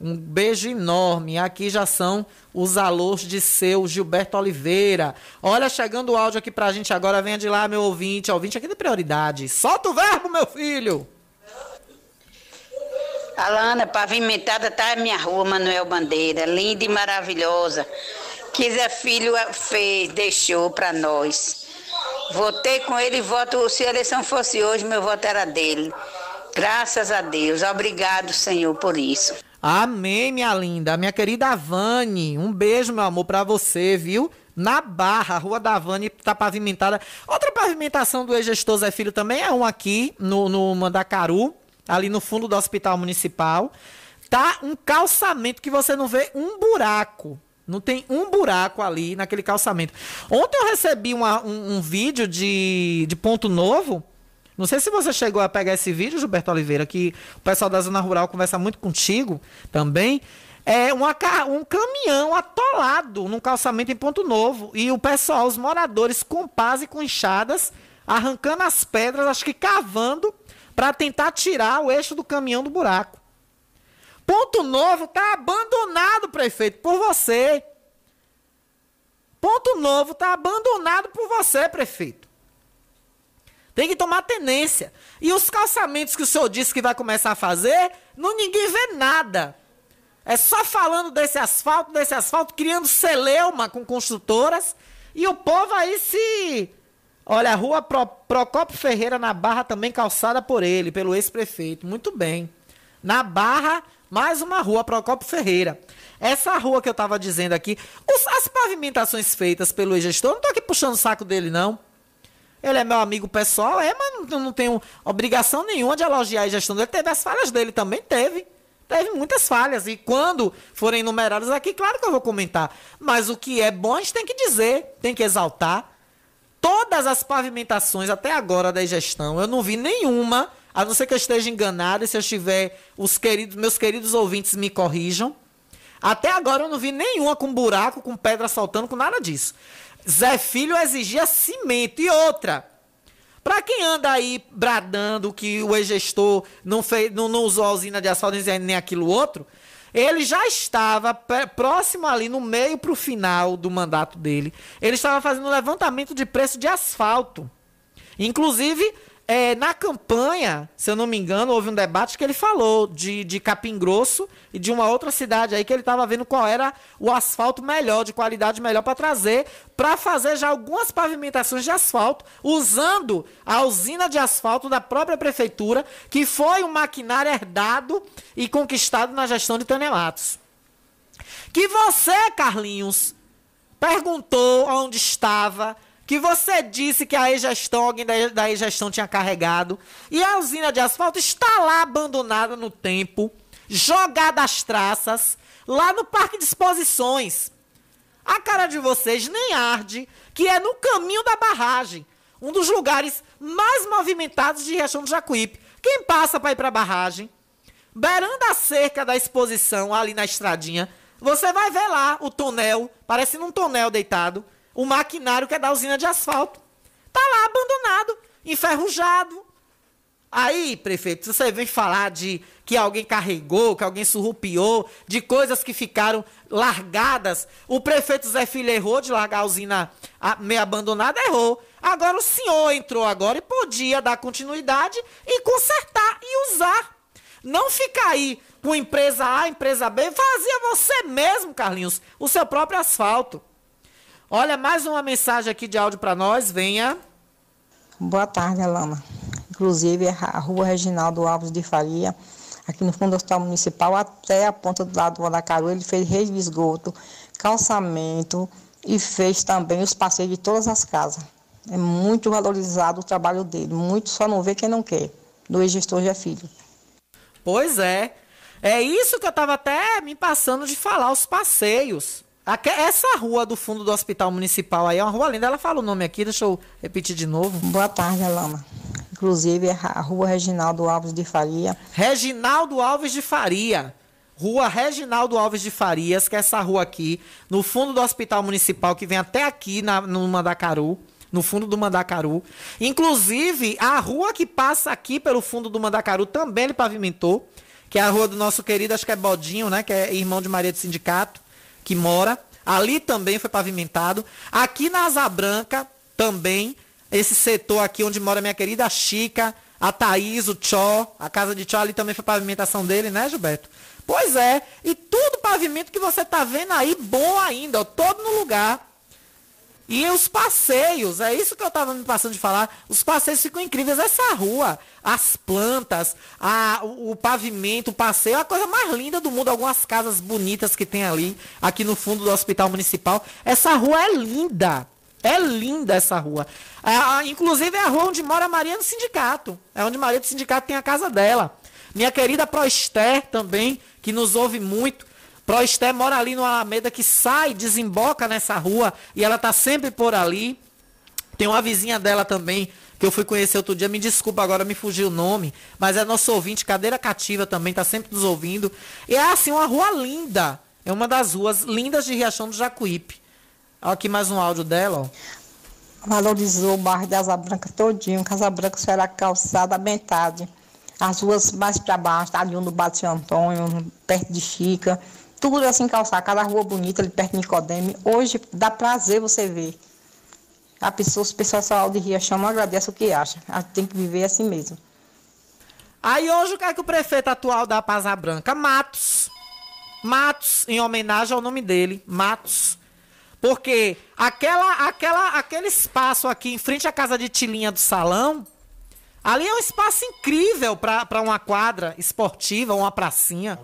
Um beijo enorme. Aqui já são os alôs de seu Gilberto Oliveira. Olha, chegando o áudio aqui pra gente agora. Venha de lá, meu ouvinte. Ouvinte aqui de prioridade. Solta o verbo, meu filho. Alana, pavimentada tá a minha rua, Manuel Bandeira. Linda e maravilhosa. Que Zé Filho fez, deixou para nós. Votei com ele e voto. Se a eleição fosse hoje, meu voto era dele. Graças a Deus. Obrigado, Senhor, por isso. Amém, minha linda. Minha querida Vani, um beijo, meu amor, para você, viu? Na Barra, Rua da Vani tá pavimentada. Outra pavimentação do ex-gestor Zé Filho também é um aqui, no, no Mandacaru, ali no fundo do Hospital Municipal. Tá um calçamento que você não vê um buraco. Não tem um buraco ali naquele calçamento. Ontem eu recebi uma, um, um, vídeo de, de ponto novo. Não sei se você chegou a pegar esse vídeo, Gilberto Oliveira, que o pessoal da Zona Rural conversa muito contigo também. É uma, um caminhão atolado num calçamento em ponto novo. E o pessoal, os moradores, com pás e com enxadas, arrancando as pedras, acho que cavando, para tentar tirar o eixo do caminhão do buraco. Ponto Novo está abandonado, prefeito, por você. Ponto Novo está abandonado por você, prefeito. Tem que tomar tenência. E os calçamentos que o senhor disse que vai começar a fazer, não ninguém vê nada. É só falando desse asfalto, desse asfalto, criando celeuma com construtoras. E o povo aí se. Olha, a rua Pro, Procopio Ferreira na Barra também calçada por ele, pelo ex-prefeito. Muito bem. Na Barra, mais uma rua, Procopio Ferreira. Essa rua que eu estava dizendo aqui, os, as pavimentações feitas pelo ex-gestor, não estou aqui puxando o saco dele, não. Ele é meu amigo pessoal, é, mas não, não tenho obrigação nenhuma de elogiar a gestão dele. Teve as falhas dele também, teve. Teve muitas falhas. E quando forem enumeradas aqui, claro que eu vou comentar. Mas o que é bom a gente tem que dizer, tem que exaltar. Todas as pavimentações até agora da gestão, eu não vi nenhuma, a não ser que eu esteja enganado, e se eu estiver, os queridos, meus queridos ouvintes me corrijam. Até agora eu não vi nenhuma com buraco, com pedra saltando, com nada disso. Zé Filho exigia cimento. E outra, para quem anda aí bradando que o ex-gestor não, fez, não, não usou a usina de asfalto nem aquilo outro, ele já estava próximo ali, no meio para o final do mandato dele. Ele estava fazendo levantamento de preço de asfalto. Inclusive, é, na campanha, se eu não me engano, houve um debate que ele falou de, de Capim Grosso e de uma outra cidade aí que ele estava vendo qual era o asfalto melhor, de qualidade melhor para trazer, para fazer já algumas pavimentações de asfalto, usando a usina de asfalto da própria prefeitura, que foi um maquinário herdado e conquistado na gestão de Tânia Matos. Que você, Carlinhos, perguntou onde estava que você disse que a e-gestão, alguém da e-gestão tinha carregado, e a usina de asfalto está lá abandonada no tempo, jogada às traças, lá no Parque de Exposições. A cara de vocês nem arde, que é no caminho da barragem, um dos lugares mais movimentados de Riachão do Jacuípe. Quem passa para ir para a barragem, beirando a cerca da exposição, ali na estradinha, você vai ver lá o tonel, parecendo um tonel deitado, o maquinário que é da usina de asfalto. Tá lá abandonado, enferrujado. Aí, prefeito, você vem falar de que alguém carregou, que alguém surrupiou, de coisas que ficaram largadas. O prefeito Zé Filho errou de largar a usina meio abandonada, errou. Agora o senhor entrou agora e podia dar continuidade e consertar e usar. Não ficar aí com empresa A, empresa B, fazia você mesmo, Carlinhos, o seu próprio asfalto. Olha, mais uma mensagem aqui de áudio para nós. Venha. Boa tarde, Alana. Inclusive, a rua Reginaldo Alves de Faria, aqui no fundo do Hospital Municipal, até a ponta do lado do Anacaru, ele fez rede de esgoto, calçamento e fez também os passeios de todas as casas. É muito valorizado o trabalho dele. Muito só não vê quem não quer. Do ex-gestor Jé Filho. Pois é. É isso que eu estava até me passando de falar, os passeios. Essa rua do fundo do hospital municipal aí é uma rua linda. Ela fala o nome aqui, deixa eu repetir de novo. Boa tarde, Alana. Inclusive, é a rua Reginaldo Alves de Faria. Reginaldo Alves de Faria. Rua Reginaldo Alves de Farias, que é essa rua aqui, no fundo do hospital municipal, que vem até aqui na, no Mandacaru no fundo do Mandacaru. Inclusive, a rua que passa aqui pelo fundo do Mandacaru também ele pavimentou, que é a rua do nosso querido, acho que é Bodinho, né? Que é irmão de Maria do Sindicato que mora. Ali também foi pavimentado. Aqui na Asa Branca, também, esse setor aqui onde mora minha querida Chica, a Thaís, o Tchó, a casa de Tchó ali também foi pavimentação dele, né, Gilberto? Pois é, e tudo pavimento que você tá vendo aí, bom ainda, ó, todo no lugar. E os passeios, é isso que eu estava me passando de falar. Os passeios ficam incríveis. Essa rua, as plantas, a, o, o, pavimento, o passeio, é a coisa mais linda do mundo. Algumas casas bonitas que tem ali, aqui no fundo do Hospital Municipal. Essa rua é linda. É linda essa rua. É, inclusive é a rua onde mora a Maria do Sindicato. É onde Maria do Sindicato tem a casa dela. Minha querida Proester também, que nos ouve muito. Proesté mora ali no Alameda que sai, desemboca nessa rua e ela tá sempre por ali. Tem uma vizinha dela também que eu fui conhecer outro dia, me desculpa agora me fugiu o nome, mas é nosso ouvinte, cadeira cativa também, tá sempre nos ouvindo. E é assim, uma rua linda. É uma das ruas lindas de Riachão do Jacuípe. Olha aqui mais um áudio dela, ó. valorizou o bairro de Asa Branca todinho. Casa Branca será calçada a metade. As ruas mais para baixo, ali no Bate Antônio, perto de Chica, tudo assim calçado. Cada rua bonita ali perto de Nicodeme. Hoje dá prazer você ver. A pessoa, os pessoal de Riachão não agradece o que acha. A gente tem que viver assim mesmo. Aí hoje o que é que o prefeito atual da Pasa Branca? Matos. Matos, em homenagem ao nome dele, Matos. Porque aquela, aquela, aquele espaço aqui em frente à casa de Tilinha do Salão, ali é um espaço incrível para uma quadra esportiva, uma pracinha.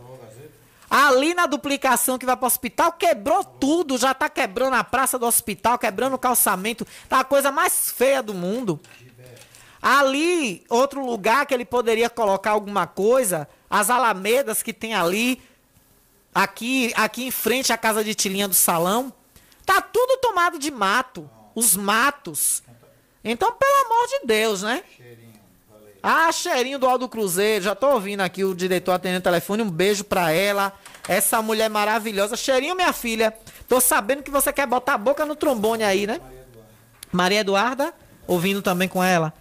Ali na duplicação que vai para o hospital, quebrou tudo, já tá quebrando a praça do hospital, quebrando o calçamento, tá a coisa mais feia do mundo. Ali, outro lugar que ele poderia colocar alguma coisa, as alamedas que tem ali, aqui, aqui em frente à casa de Tilinha do Salão, tá tudo tomado de mato, os matos. Então, pelo amor de Deus, né? Ah, cheirinho do Aldo Cruzeiro. Já tô ouvindo aqui o diretor atendendo o telefone. Um beijo pra ela. Essa mulher maravilhosa. Cheirinho, minha filha. Tô sabendo que você quer botar a boca no trombone aí, né? Maria Eduarda, ouvindo também com ela.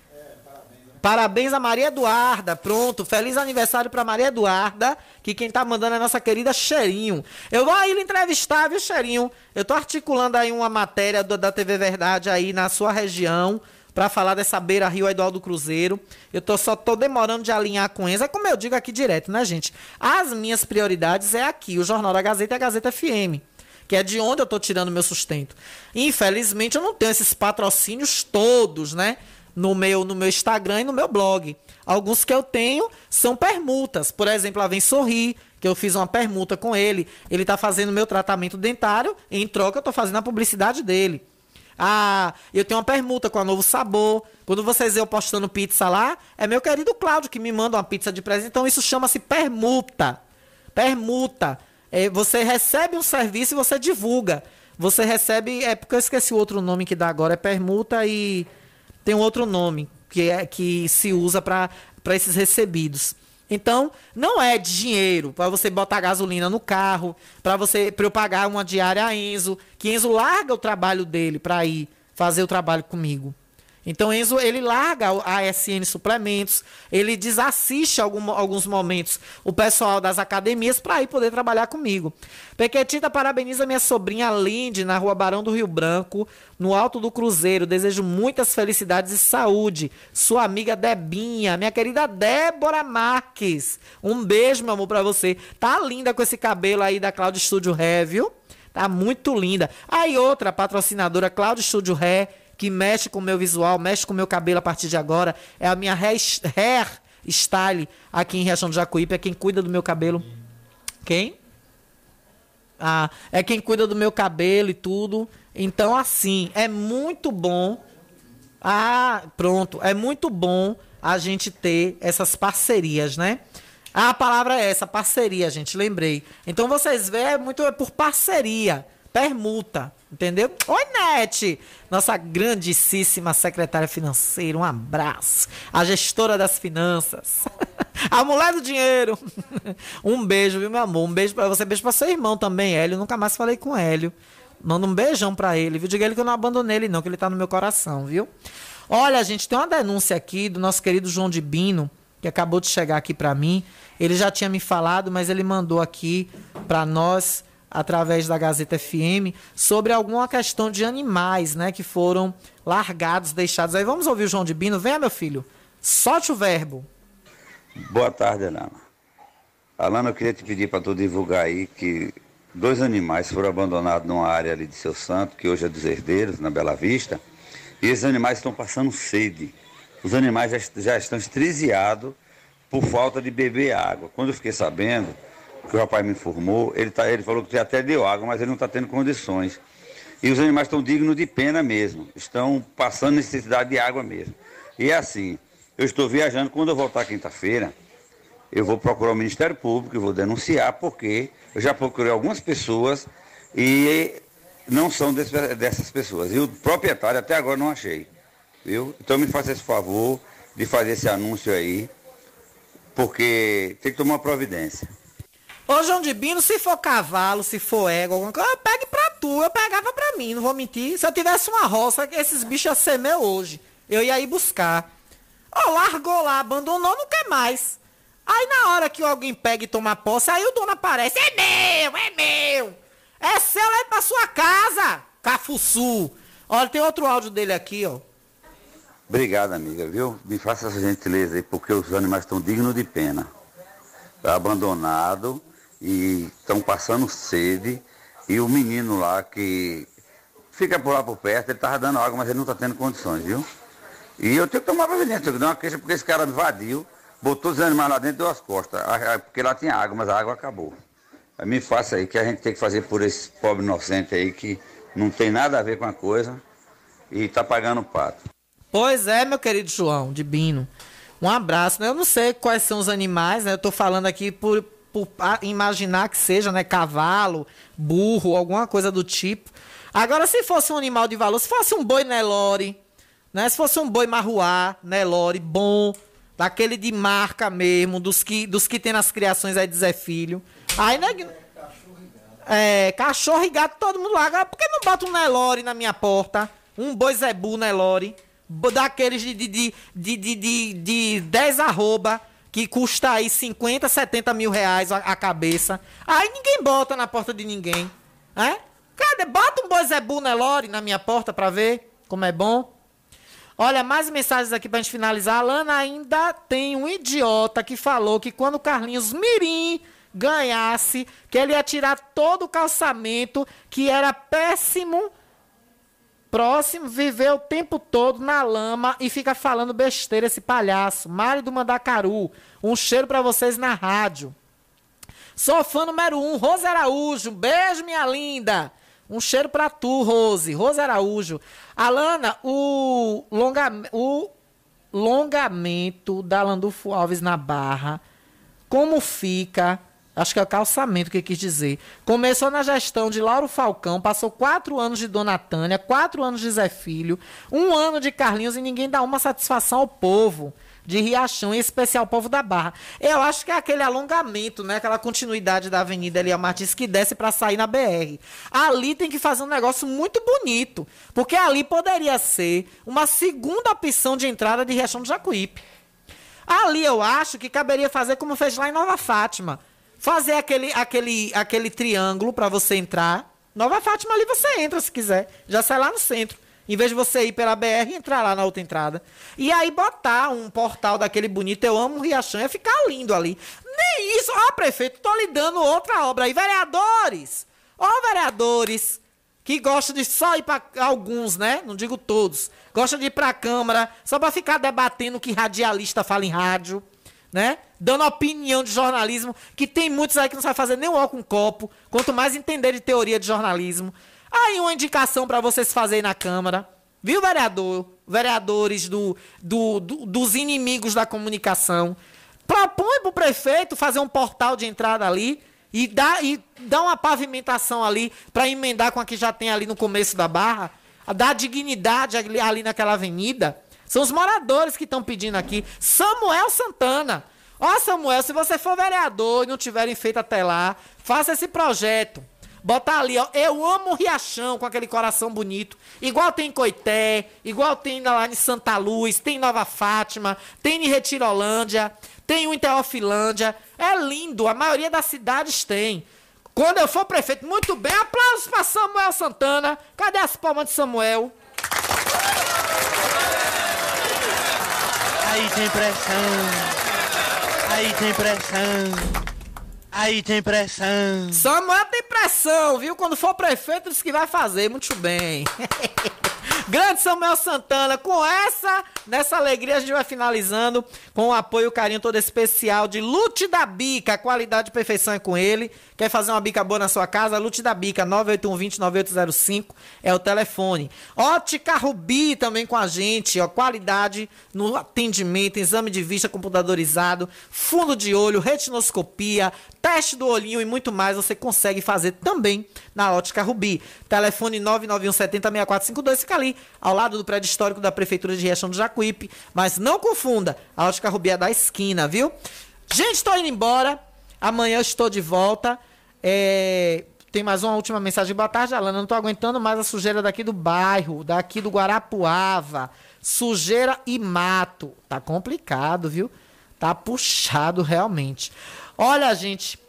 Parabéns a Maria Eduarda. Pronto, feliz aniversário para Maria Eduarda, que quem tá mandando é a nossa querida Cheirinho. Eu vou aí lhe entrevistar, viu, Cheirinho? Eu tô articulando aí uma matéria do, da TV Verdade aí na sua região para falar dessa beira Rio Eduardo Cruzeiro. Eu tô só tô demorando de alinhar com eles. É como eu digo aqui direto, né, gente? As minhas prioridades é aqui, o Jornal da Gazeta e a Gazeta FM. Que é de onde eu tô tirando meu sustento. Infelizmente, eu não tenho esses patrocínios todos, né? No meu, no meu Instagram e no meu blog. Alguns que eu tenho são permutas. Por exemplo, a Vem Sorrir, que eu fiz uma permuta com ele. Ele tá fazendo meu tratamento dentário, em troca eu tô fazendo a publicidade dele. Ah, eu tenho uma permuta com a Novo Sabor. Quando vocês eu postando pizza lá, é meu querido Cláudio que me manda uma pizza de presente. Então isso chama-se permuta. Permuta. É, você recebe um serviço e você divulga. Você recebe. É porque eu esqueci o outro nome que dá agora. É permuta e tem um outro nome que, é, que se usa para esses recebidos. Então, não é dinheiro para você botar gasolina no carro, para você para eu pagar uma diária a Enzo, que Enzo larga o trabalho dele para ir fazer o trabalho comigo. Então Enzo ele larga a ASN Suplementos, ele desassiste algum, alguns momentos o pessoal das academias para ir poder trabalhar comigo. Pequetita parabeniza minha sobrinha Lindy na Rua Barão do Rio Branco, no Alto do Cruzeiro. Desejo muitas felicidades e saúde. Sua amiga Debinha, minha querida Débora Marques. Um beijo, meu amor, para você. Tá linda com esse cabelo aí da Cloud Studio Hair, viu? Tá muito linda. Aí outra patrocinadora, Cloud Studio Hair que mexe com o meu visual, mexe com o meu cabelo a partir de agora. É a minha hair, style aqui em Riachão do Jacuípe. É quem cuida do meu cabelo. Quem? Ah, é quem cuida do meu cabelo e tudo. Então, assim, é muito bom. Ah, pronto. É muito bom a gente ter essas parcerias, né? Ah, a palavra é essa, parceria, gente, lembrei. Então vocês veem, é muito é por parceria, permuta. Entendeu? Oi, Nete! Nossa grandíssima secretária financeira, um abraço. A gestora das finanças. A mulher do dinheiro. Um beijo, viu, meu amor? Um beijo para você, beijo para seu irmão também, Hélio. Nunca mais falei com Hélio. Manda um beijão para ele, viu? Diga ele que eu não abandonei ele, não, que ele tá no meu coração, viu? Olha, gente, tem uma denúncia aqui do nosso querido João de Bino, que acabou de chegar aqui para mim. Ele já tinha me falado, mas ele mandou aqui para nós através da Gazeta FM sobre alguma questão de animais, né, que foram largados, deixados. Aí vamos ouvir o João de Bino. Venha, meu filho. Solte o verbo. Boa tarde, Alana. Alana, eu queria te pedir para tu divulgar aí que dois animais foram abandonados numa área ali de Seu Santo, que hoje é dos herdeiros, na Bela Vista, e esses animais estão passando sede. Os animais já, já estão estresiados por falta de beber água. Quando eu fiquei sabendo, que o rapaz me informou, ele, tá, ele falou que até deu água, mas ele não está tendo condições. E os animais estão dignos de pena mesmo, estão passando necessidade de água mesmo. E é assim, eu estou viajando, quando eu voltar quinta-feira, eu vou procurar o Ministério Público e vou denunciar, porque eu já procurei algumas pessoas e não são dessas pessoas. E o proprietário até agora não achei. Viu? Então me faça esse favor de fazer esse anúncio aí, porque tem que tomar providência. Ô, João de Bino, se for cavalo, se for égua, alguma coisa, eu pegue pra tu, eu pegava pra mim, não vou mentir. Se eu tivesse uma roça, esses bichos iam ser meu hoje. Eu ia ir buscar. Ó, largou lá, abandonou, não quer mais. Aí na hora que alguém pega e toma posse, aí o dono aparece. É meu, é meu. É seu, leva pra sua casa, Cafuçu. Olha, tem outro áudio dele aqui, ó. Obrigado, amiga, viu? Me faça essa gentileza aí, porque os animais estão dignos de pena. Tá abandonado e estão passando sede. E o menino lá que fica por lá por perto, ele tava dando água, mas ele não está tendo condições, viu? E eu tenho que tomar providência, tenho que dar uma queixa porque esse cara invadiu, botou os animais lá dentro e deu as costas. Porque lá tinha água, mas a água acabou. Aí me faça aí que a gente tem que fazer por esse pobre inocente aí que não tem nada a ver com a coisa e tá pagando o pato. Pois é, meu querido João de Bino. Um abraço, né? Eu não sei quais são os animais, né? Eu tô falando aqui por, por imaginar que seja, né? Cavalo, burro, alguma coisa do tipo. Agora, se fosse um animal de valor, se fosse um boi Nelore, né? Se fosse um boi marruá, Nelore, bom, daquele de marca mesmo, dos que, dos que tem nas criações aí de Zé Filho. Aí, né? É, cachorro e gato, todo mundo lá. Por que não bota um Nelore na minha porta? Um boi Zebu Nelore. Daqueles de, de, de, de, de, de 10 arroba, que custa aí 50, 70 mil reais a, a cabeça. Aí ninguém bota na porta de ninguém. É? Cadê? Bota um boi Zebu Nelore na minha porta pra ver como é bom. Olha, mais mensagens aqui pra gente finalizar. A Lana ainda tem um idiota que falou que quando o Carlinhos Mirim ganhasse, que ele ia tirar todo o calçamento, que era péssimo, próximo, viver o tempo todo na lama e fica falando besteira esse palhaço. Mário do Mandacaru, um cheiro pra vocês na rádio. Sou fã número um, Rose Araújo. Um beijo, minha linda. Um cheiro pra tu, Rose. Rose Araújo. Alana, o, longa, o longamento da Landulfo Alves na barra, como fica? Acho que é o calçamento que quis dizer. Começou na gestão de Lauro Falcão, passou quatro anos de Dona Tânia, quatro anos de Zé Filho, um ano de Carlinhos e ninguém dá uma satisfação ao povo de Riachão, em especial o povo da Barra. Eu acho que é aquele alongamento, né? Aquela continuidade da Avenida Elia Martins que desce para sair na BR. Ali tem que fazer um negócio muito bonito, porque ali poderia ser uma segunda opção de entrada de Riachão do Jacuípe. Ali eu acho que caberia fazer como fez lá em Nova Fátima. Fazer aquele, aquele, aquele triângulo para você entrar. Nova Fátima ali você entra se quiser. Já sai lá no centro. Em vez de você ir pela BR entrar lá na outra entrada. E aí botar um portal daquele bonito, eu amo o Riachão, ia ficar lindo ali. Nem isso. Ó, prefeito, tô lhe dando outra obra aí. Vereadores! Ó, vereadores! que gosta de só ir para alguns, né? Não digo todos. Gosta de ir para a Câmara só para ficar debatendo o que radialista fala em rádio, né? Dando opinião de jornalismo, que tem muitos aí que não sabem fazer nem um ó com copo, quanto mais entender de teoria de jornalismo. Aí uma indicação para vocês fazerem na Câmara. Viu, vereador? Vereadores do, do, do- dos inimigos da comunicação. Propõe pro prefeito fazer um portal de entrada ali e dá, e dá uma pavimentação ali para emendar com a que já tem ali no começo da barra. Dá dignidade ali naquela avenida. São os moradores que estão pedindo aqui. Samuel Santana. Ó, Samuel, se você for vereador e não tiverem feito até lá, faça esse projeto. Botar ali, ó. Eu amo o Riachão com aquele coração bonito. Igual tem em Coité, igual tem lá em Santa Luz, tem em Nova Fátima, tem em Retirolândia, tem em Teofilândia. É lindo, a maioria das cidades tem. Quando eu for prefeito, muito bem, aplausos para Samuel Santana. Cadê as palmas de Samuel? Aí tem pressão. Aí tem pressão. Aí tem pressão. Samuel tem pressão, viu? Quando for prefeito, diz que vai fazer. Muito bem. Grande Samuel Santana, com essa, nessa alegria, a gente vai finalizando com o apoio o carinho todo especial de Lute da Bica. A qualidade e perfeição é com ele. Quer fazer uma bica boa na sua casa? Lute da Bica, 981209805 é o telefone. Ótica Rubi também com a gente, ó. Qualidade no atendimento, exame de vista computadorizado, fundo de olho, retinoscopia, teste do olhinho e muito mais você consegue fazer também na Ótica Rubi. Telefone 991 70 6452 fica ali, ao lado do prédio histórico da Prefeitura de Riachão do Jacuípe. Mas não confunda, a Ótica Rubi é da esquina, viu? Gente, tô indo embora. Amanhã estou de volta. É, tem mais uma última mensagem. Boa tarde, Alana. Não tô aguentando mais a sujeira daqui do bairro, daqui do Guarapuava. Sujeira e mato. Tá complicado, viu? Tá puxado realmente. Olha, gente,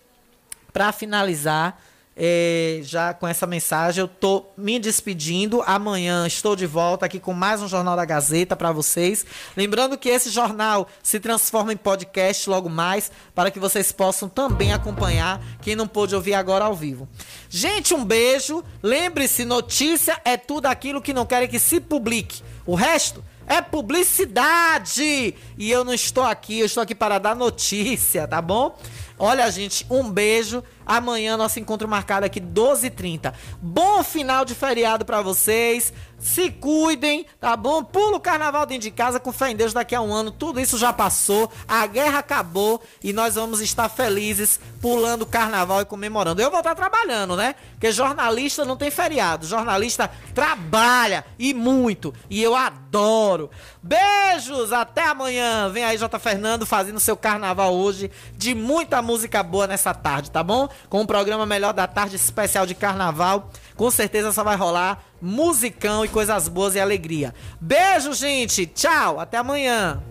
para finalizar, é, já com essa mensagem, eu tô me despedindo. Amanhã estou de volta aqui com mais um Jornal da Gazeta para vocês. Lembrando que esse jornal se transforma em podcast logo mais, para que vocês possam também acompanhar, quem não pôde ouvir agora ao vivo. Gente, um beijo. Lembre-se, notícia é tudo aquilo que não querem que se publique. O resto é publicidade! E eu não estou aqui, eu estou aqui para dar notícia, tá bom? Olha, gente, um beijo. Amanhã nosso encontro marcado aqui 12h30. Bom final de feriado para vocês. Se cuidem, tá bom? Pula o carnaval dentro de casa com fé em Deus daqui a um ano. Tudo isso já passou, a guerra acabou e nós vamos estar felizes pulando o carnaval e comemorando. Eu vou estar trabalhando, né? Porque jornalista não tem feriado. Jornalista trabalha e muito. E eu adoro. Beijos, até amanhã. Vem aí, J. Fernando, fazendo seu carnaval hoje de muita música boa nessa tarde, tá bom? Com o programa Melhor da Tarde especial de carnaval. Com certeza só vai rolar musicão e coisas boas e alegria. Beijo, gente. Tchau. Até amanhã.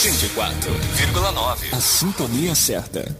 Cento e quatro vírgula nove. A sintonia certa.